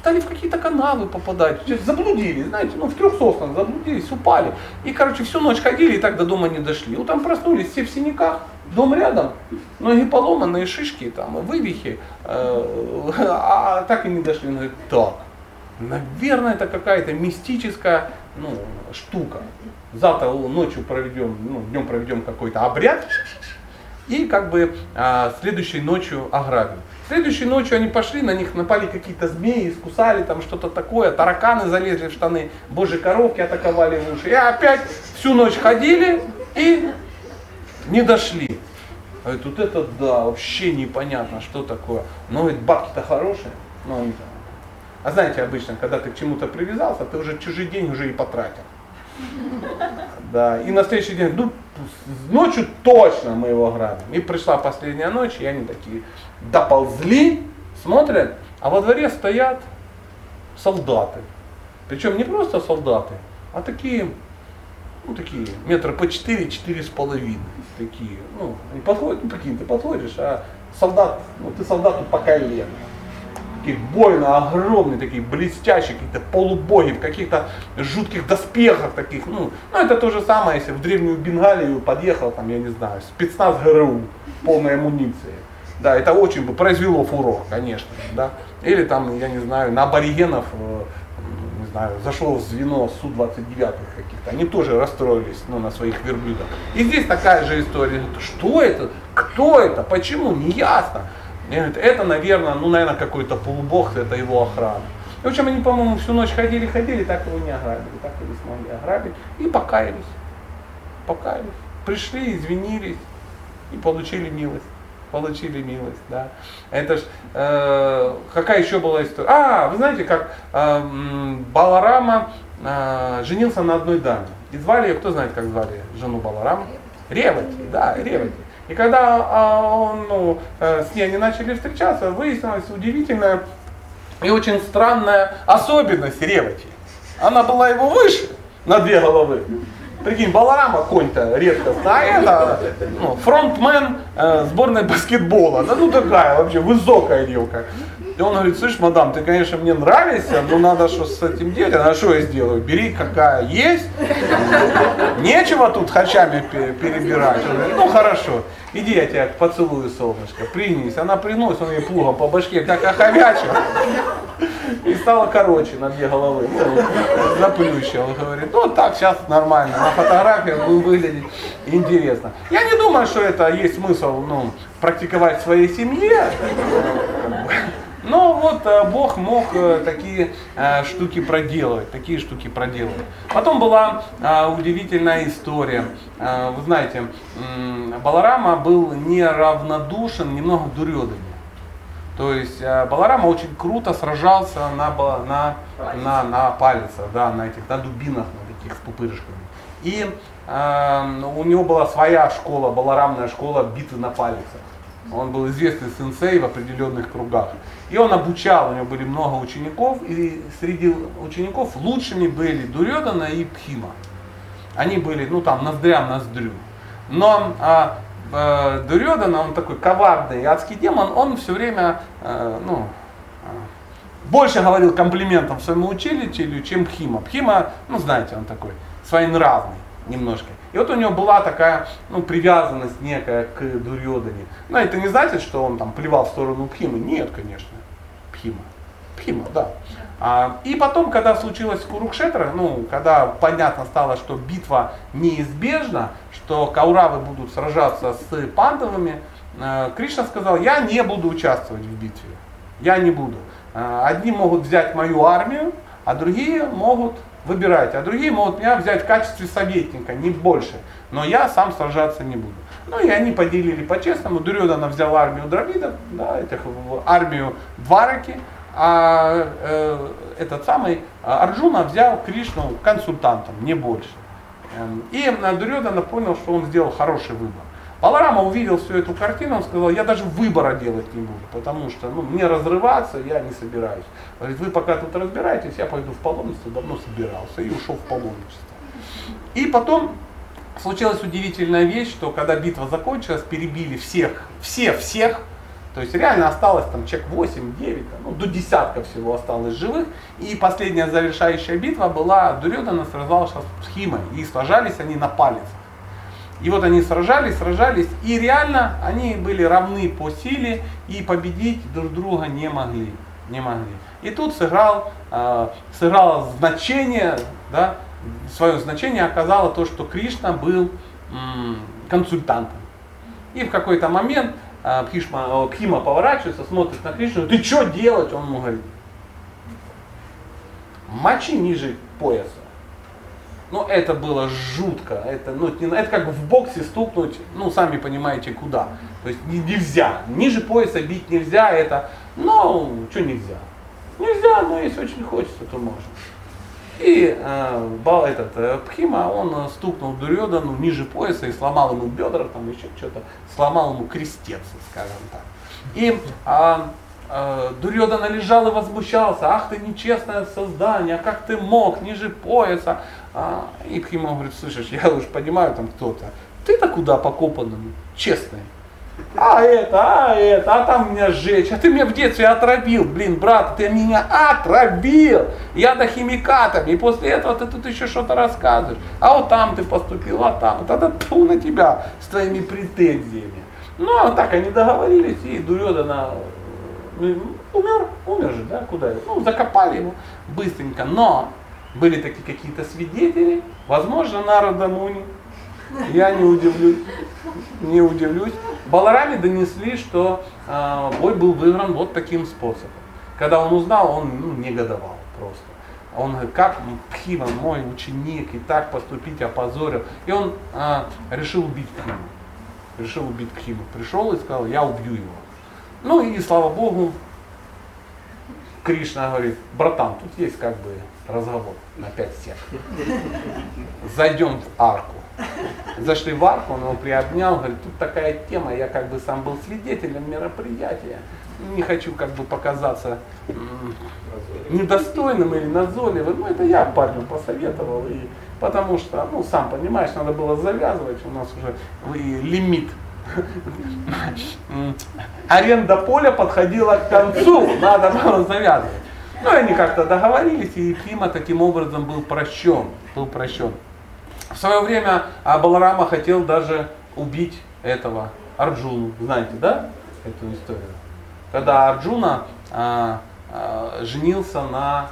стали в какие-то канавы попадать, заблудились, знаете, ну в трех соснах заблудились, упали. И, короче, всю ночь ходили и так до дома не дошли. Утром проснулись, все в синяках, дом рядом, ноги поломанные, шишки, там, вывихи, э, <laughs> а так и не дошли. Он говорит, так, наверное, это какая-то мистическая ну, штука. Завтра ночью проведем, ну, днем проведем какой-то обряд, и как бы а, следующей ночью ограбим. Следующей ночью они пошли, на них напали какие-то змеи, искусали там что-то такое, тараканы залезли в штаны, божьи коровки атаковали в уши. И опять всю ночь ходили и не дошли. А тут это да, вообще непонятно, что такое. Но ведь бабки-то хорошие. Там. А знаете, обычно, когда ты к чему-то привязался, ты уже чужие деньги уже и потратил. <laughs> Да, и на следующий день, ну, ночью точно мы его грабим. И пришла последняя ночь, и они такие доползли, смотрят, а во дворе стоят солдаты. Причем не просто солдаты, а такие, ну такие, метра по четыре, четыре с половиной. Такие, ну, они подходят, ну прикинь, ты подходишь, а солдат, ну ты солдату по колено такие больно огромные, такие блестящие, какие-то полубоги в каких-то жутких доспехах таких. Ну, ну, это то же самое, если в древнюю Бенгалию подъехал, там, я не знаю, спецназ ГРУ, полной амуниции. Да, это очень бы произвело фурор, конечно. Да. Или там, я не знаю, на аборигенов э, не знаю, зашел в звено Су-29 каких-то, они тоже расстроились ну, на своих верблюдах. И здесь такая же история. Что это? Кто это? Почему? Неясно. И говорит, это, наверное, ну, наверное, какой-то полубог, это его охрана. И в общем, они, по-моему, всю ночь ходили, ходили, так его не ограбили, так и не смогли ограбить. И покаялись. Покаялись. Пришли, извинились и получили милость. Получили милость, да. Это ж, э, какая еще была история? А, вы знаете, как э, Баларама э, женился на одной даме. И звали ее, кто знает, как звали жену Баларама? Ревати, да, Ревати. И когда а, он, ну, э, с ней они начали встречаться, выяснилась удивительная и очень странная особенность Ревати. Она была его выше на две головы. Прикинь, Баларама конь-то редкостно, а это ну, фронтмен э, сборной баскетбола. Да ну такая вообще высокая девка. И он говорит, слышь, мадам, ты, конечно, мне нравишься, но надо что с этим делать. А что я сделаю? Бери, какая есть. Нечего тут хачами перебирать. Он говорит, ну хорошо, иди я тебя поцелую, солнышко, принись. Она приносит, он ей плугом по башке, как оховячил. И стало короче на две головы. Ну. Он говорит, ну так, сейчас нормально. На фотографиях будет выглядеть интересно. Я не думаю, что это есть смысл ну, практиковать в своей семье. Но вот э, Бог мог э, такие э, штуки проделывать, такие штуки проделывать. Потом была удивительная история. Вы знаете, Баларама был неравнодушен немного Дурьодами. То есть Баларама очень круто сражался на, на, на, на палицах, да, на этих, на дубинах, на таких с пупырышками. И э, у него была своя школа, баларамная школа битвы на палицах. Он был известный сенсей в определенных кругах. И он обучал, у него были много учеников, и среди учеников лучшими были Дурьодана и Пхима. Они были, ну там, ноздря ноздрю. Но а, а, Дурьодана, он такой коварный адский демон, он все время, а, ну, больше говорил комплиментов своему учителю, чем Пхима. Пхима, ну знаете, он такой своенравный немножко. И вот у него была такая ну, привязанность некая к Дурьодане. Но это не значит, что он там плевал в сторону Пхимы. Нет, конечно. Пхима. Пхима, да. А, и потом, когда случилось Курукшетра, ну, когда понятно стало, что битва неизбежна, что кауравы будут сражаться с пандавами, э, Кришна сказал, я не буду участвовать в битве. Я не буду. Э, одни могут взять мою армию, а другие могут выбирать, а другие могут меня взять в качестве советника, не больше. Но я сам сражаться не буду. Ну и они поделили по-честному. Дурьодана взял армию дравидов, да, этих, армию Двараки, а э, этот самый Арджуна взял Кришну консультантом, не больше. Эм, и Дурьодана понял, что он сделал хороший выбор. Баларама увидел всю эту картину, он сказал, я даже выбора делать не буду, потому что ну, мне разрываться я не собираюсь. Говорит, вы пока тут разбираетесь, я пойду в паломничество, давно собирался и ушел в паломничество. И потом случилась удивительная вещь, что когда битва закончилась, перебили всех, всех, всех, то есть реально осталось там человек 8-9, ну, до десятка всего осталось живых. И последняя завершающая битва была, Дурьодана сражался с Химой, и сражались они на палец. И вот они сражались, сражались, и реально они были равны по силе, и победить друг друга не могли. Не могли. И тут сыграл, э, сыграло значение, да, свое значение оказало то, что Кришна был м, консультантом. И в какой-то момент э, Пхишма, э, Пхима поворачивается, смотрит на Кришну, ты что делать? Он ему говорит, мочи ниже пояса. Ну, это было жутко. Это, ну, это как в боксе стукнуть, ну, сами понимаете, куда. То есть нельзя. Ниже пояса бить нельзя, это, ну, что нельзя? Нельзя, но если очень хочется, то можно. И э, бал этот э, Пхима, он стукнул Дурьодану ниже пояса и сломал ему бедра, там еще что-то, сломал ему крестец, скажем так. И э, э, Дурьодана лежал и возмущался, ах ты нечестное создание, а как ты мог, ниже пояса, а, и к говорит, слышишь, я уж понимаю там кто-то, ты-то куда покопанным, честный. А это, а это, а там меня сжечь, а ты меня в детстве отравил, блин, брат, ты меня отравил, я до химикатами, и после этого ты тут еще что-то рассказываешь, а вот там ты поступил, а там, тогда тьфу на тебя с твоими претензиями. Ну, а так они договорились, и Дурьодана умер, умер же, да, куда? Ну, закопали его быстренько, но были такие какие-то свидетели, возможно, Народа Муни, я не удивлюсь, не удивлюсь. Балараме донесли, что э, бой был выигран вот таким способом. Когда он узнал, он ну, негодовал просто. Он говорит, как Пхима, мой ученик, и так поступить опозорил. И он э, решил убить Пхиму. Решил убить Пхиму. Пришел и сказал, я убью его. Ну и слава Богу, Кришна говорит, братан, тут есть как бы разговор на пять стен. Зайдем в арку. Зашли в арку, он его приобнял, говорит, тут такая тема, я как бы сам был свидетелем мероприятия. Не хочу как бы показаться недостойным или назойливым. Ну, это я парню посоветовал. И потому что, ну, сам понимаешь, надо было завязывать. У нас уже лимит аренда поля подходила к концу, надо было завязывать. Ну, они как-то договорились, и Ефима таким образом был прощен. Был прощен. В свое время Баларама хотел даже убить этого Арджуну. Знаете, да, эту историю? Когда Арджуна а, а, женился на,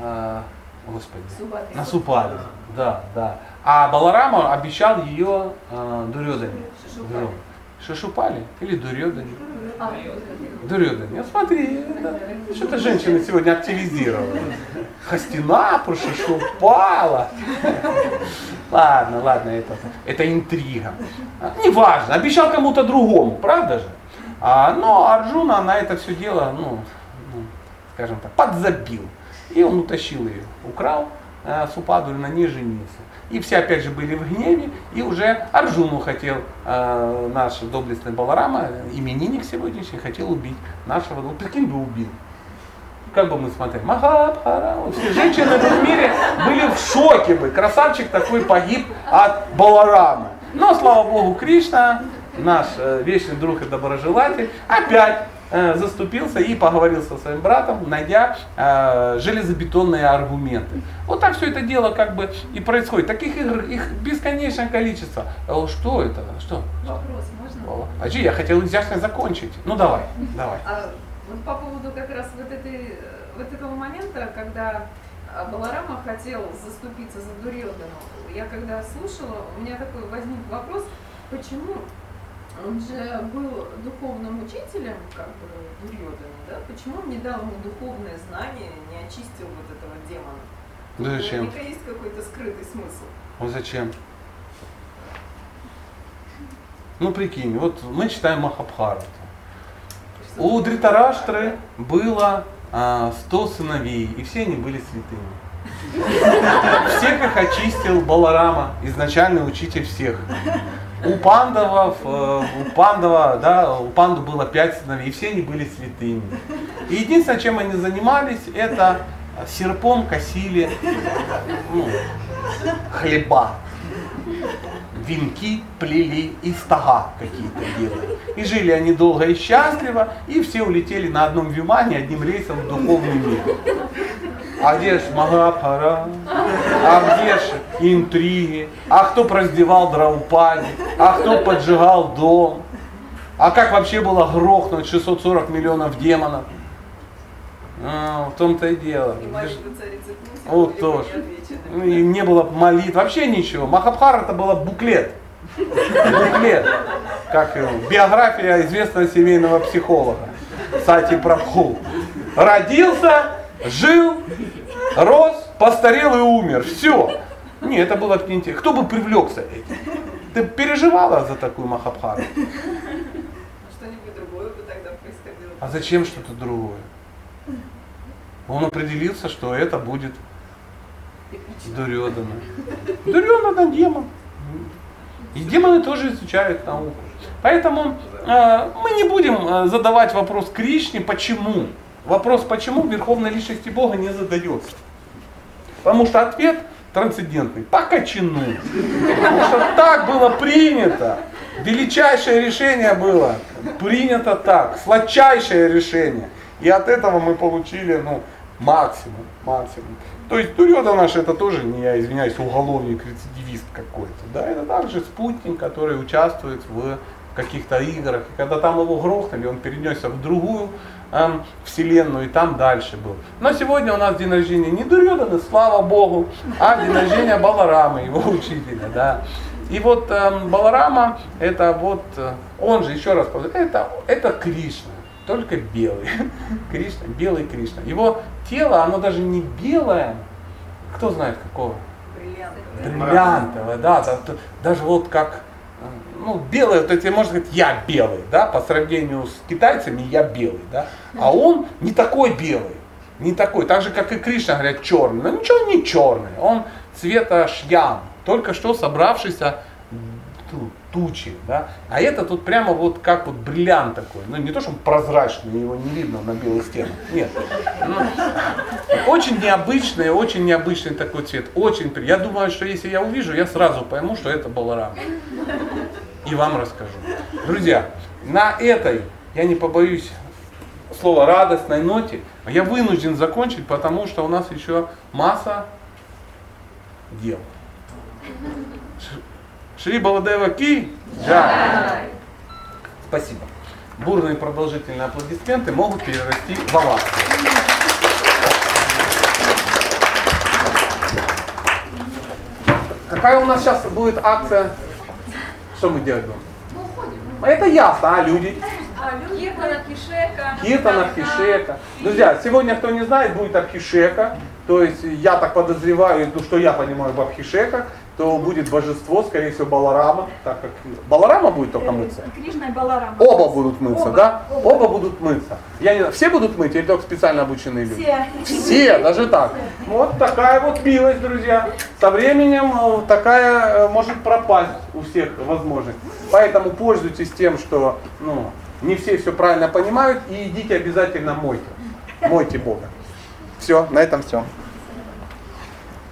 а, господи, Супали. на Супале. Да, да. А Баларама обещал ее а, Дурьодане. Шишупали или Дурьодане? Дурьодане. Смотри, что-то женщины сегодня активизированы. Хастина прошишупала. Ладно, ладно, это, это интрига. Неважно, обещал кому-то другому, правда же? А, но Арджуна на это все дело, ну, ну, скажем так, подзабил. И он утащил ее, украл, а Супаду на ней женился. И все опять же были в гневе, и уже Арджуну хотел э, наш доблестный Баларама, именинник сегодняшний, хотел убить нашего, ну прикинь бы убил. Как бы мы смотрели, Махабхара, все женщины в этом мире были в шоке бы, красавчик такой погиб от Баларама. Но, слава Богу, Кришна, наш э, вечный друг и доброжелатель, опять э, заступился и поговорил со своим братом, найдя э, железобетонные аргументы. Вот так все это дело как бы и происходит. Таких игр, их бесконечное количество. Э, Что это? Что? Вопрос можно? А че, я хотел изящно закончить. Ну давай, давай. А вот по поводу как раз вот, этой, э, вот этого момента, когда Баларама хотел заступиться за Дурьодану, я когда слушала, у меня такой возник вопрос, почему он же был духовным учителем, как бы, Дурьодана, да? Почему он не дал ему духовное знание, не очистил вот этого демона? Ну зачем? Наверняка есть какой-то скрытый смысл. Ну зачем? Ну прикинь, вот мы читаем Махабхарату. У Дритараштры было а, 100 сыновей, и все они были святыми. <laughs> Всех их очистил Баларама, изначальный учитель всех. У пандавов, э, у пандава, да, у панду было пять сыновей, и все они были святыми. И единственное, чем они занимались, это серпом косили ну, хлеба венки плели и стога какие-то делали. И жили они долго и счастливо, и все улетели на одном вимане, одним рейсом в духовный мир. А где ж Махапара? А где ж интриги? А кто раздевал Драупади? А кто поджигал дом? А как вообще было грохнуть 640 миллионов демонов? А, в том-то и дело. И царицы Вот тоже. Ну, и не было молитв, вообще ничего. Махабхара это было буклет. Буклет. Как его? Биография известного семейного психолога. Сати Прабху. Родился, жил, рос, постарел и умер. Все. Не, это было не интересно. Кто бы привлекся этим? Ты переживала за такую Махабхару? Что-нибудь другое бы тогда происходило. А зачем что-то другое? Он определился, что это будет Дурёдана. Дурёдана демон. И демоны тоже изучают науку. Поэтому э, мы не будем э, задавать вопрос Кришне, почему. Вопрос почему Верховной Личности Бога не задается. Потому что ответ трансцендентный. По. Потому что так было принято. Величайшее решение было принято так. Сладчайшее решение. И от этого мы получили ну, максимум. максимум. То есть Дурьода наш это тоже, не я извиняюсь, уголовник, рецидивист какой-то. Да, это также спутник, который участвует в каких-то играх. И когда там его грохнули, он перенесся в другую вселенную и там дальше был. Но сегодня у нас день рождения не Дурьодана, слава Богу, а день рождения Баларама, его учителя. Да. И вот эм, Баларама, это вот, э, он же, еще раз повторю, это, это Кришна, только белый. <laughs> Кришна, белый Кришна. Его тело, оно даже не белое, кто знает какого? Бриллиантовый. бриллиантовое, да, да, даже вот как, ну, белое, то есть можно сказать, я белый, да, по сравнению с китайцами я белый, да, а он не такой белый, не такой, так же, как и Кришна, говорят, черный, но ничего не черный, он цвета шьям, только что собравшийся тучи, да, а это тут прямо вот как вот бриллиант такой, ну не то, что он прозрачный, его не видно на белых стенах, нет, Ну, очень необычный, очень необычный такой цвет. Очень Я думаю, что если я увижу, я сразу пойму, что это Баларам. И вам расскажу. Друзья, на этой, я не побоюсь слова радостной ноте, я вынужден закончить, потому что у нас еще масса дел. Шри Баладева Ки Джай. Спасибо. Бурные продолжительные аплодисменты могут перерасти в овации. Какая у нас сейчас будет акция? Что мы делать будем? Это ясно, а люди? Киртан, Архишека. Друзья, сегодня, кто не знает, будет Архишека. То есть я так подозреваю, ну что я понимаю в Архишеках, то будет божество, скорее всего, Баларама, так как Баларама будет только мыться. Кришна и Баларама. Оба будут мыться, Оба, да? оба. Оба будут мыться. Я не знаю, все будут мыть или только специально обученные люди? Все. Все, даже так. Вот такая вот милость, друзья. Со временем э, такая э, может пропасть у всех возможность. Поэтому пользуйтесь тем, что ну, не все все правильно понимают, и идите обязательно мойте. Мойте Бога. Все, на этом все.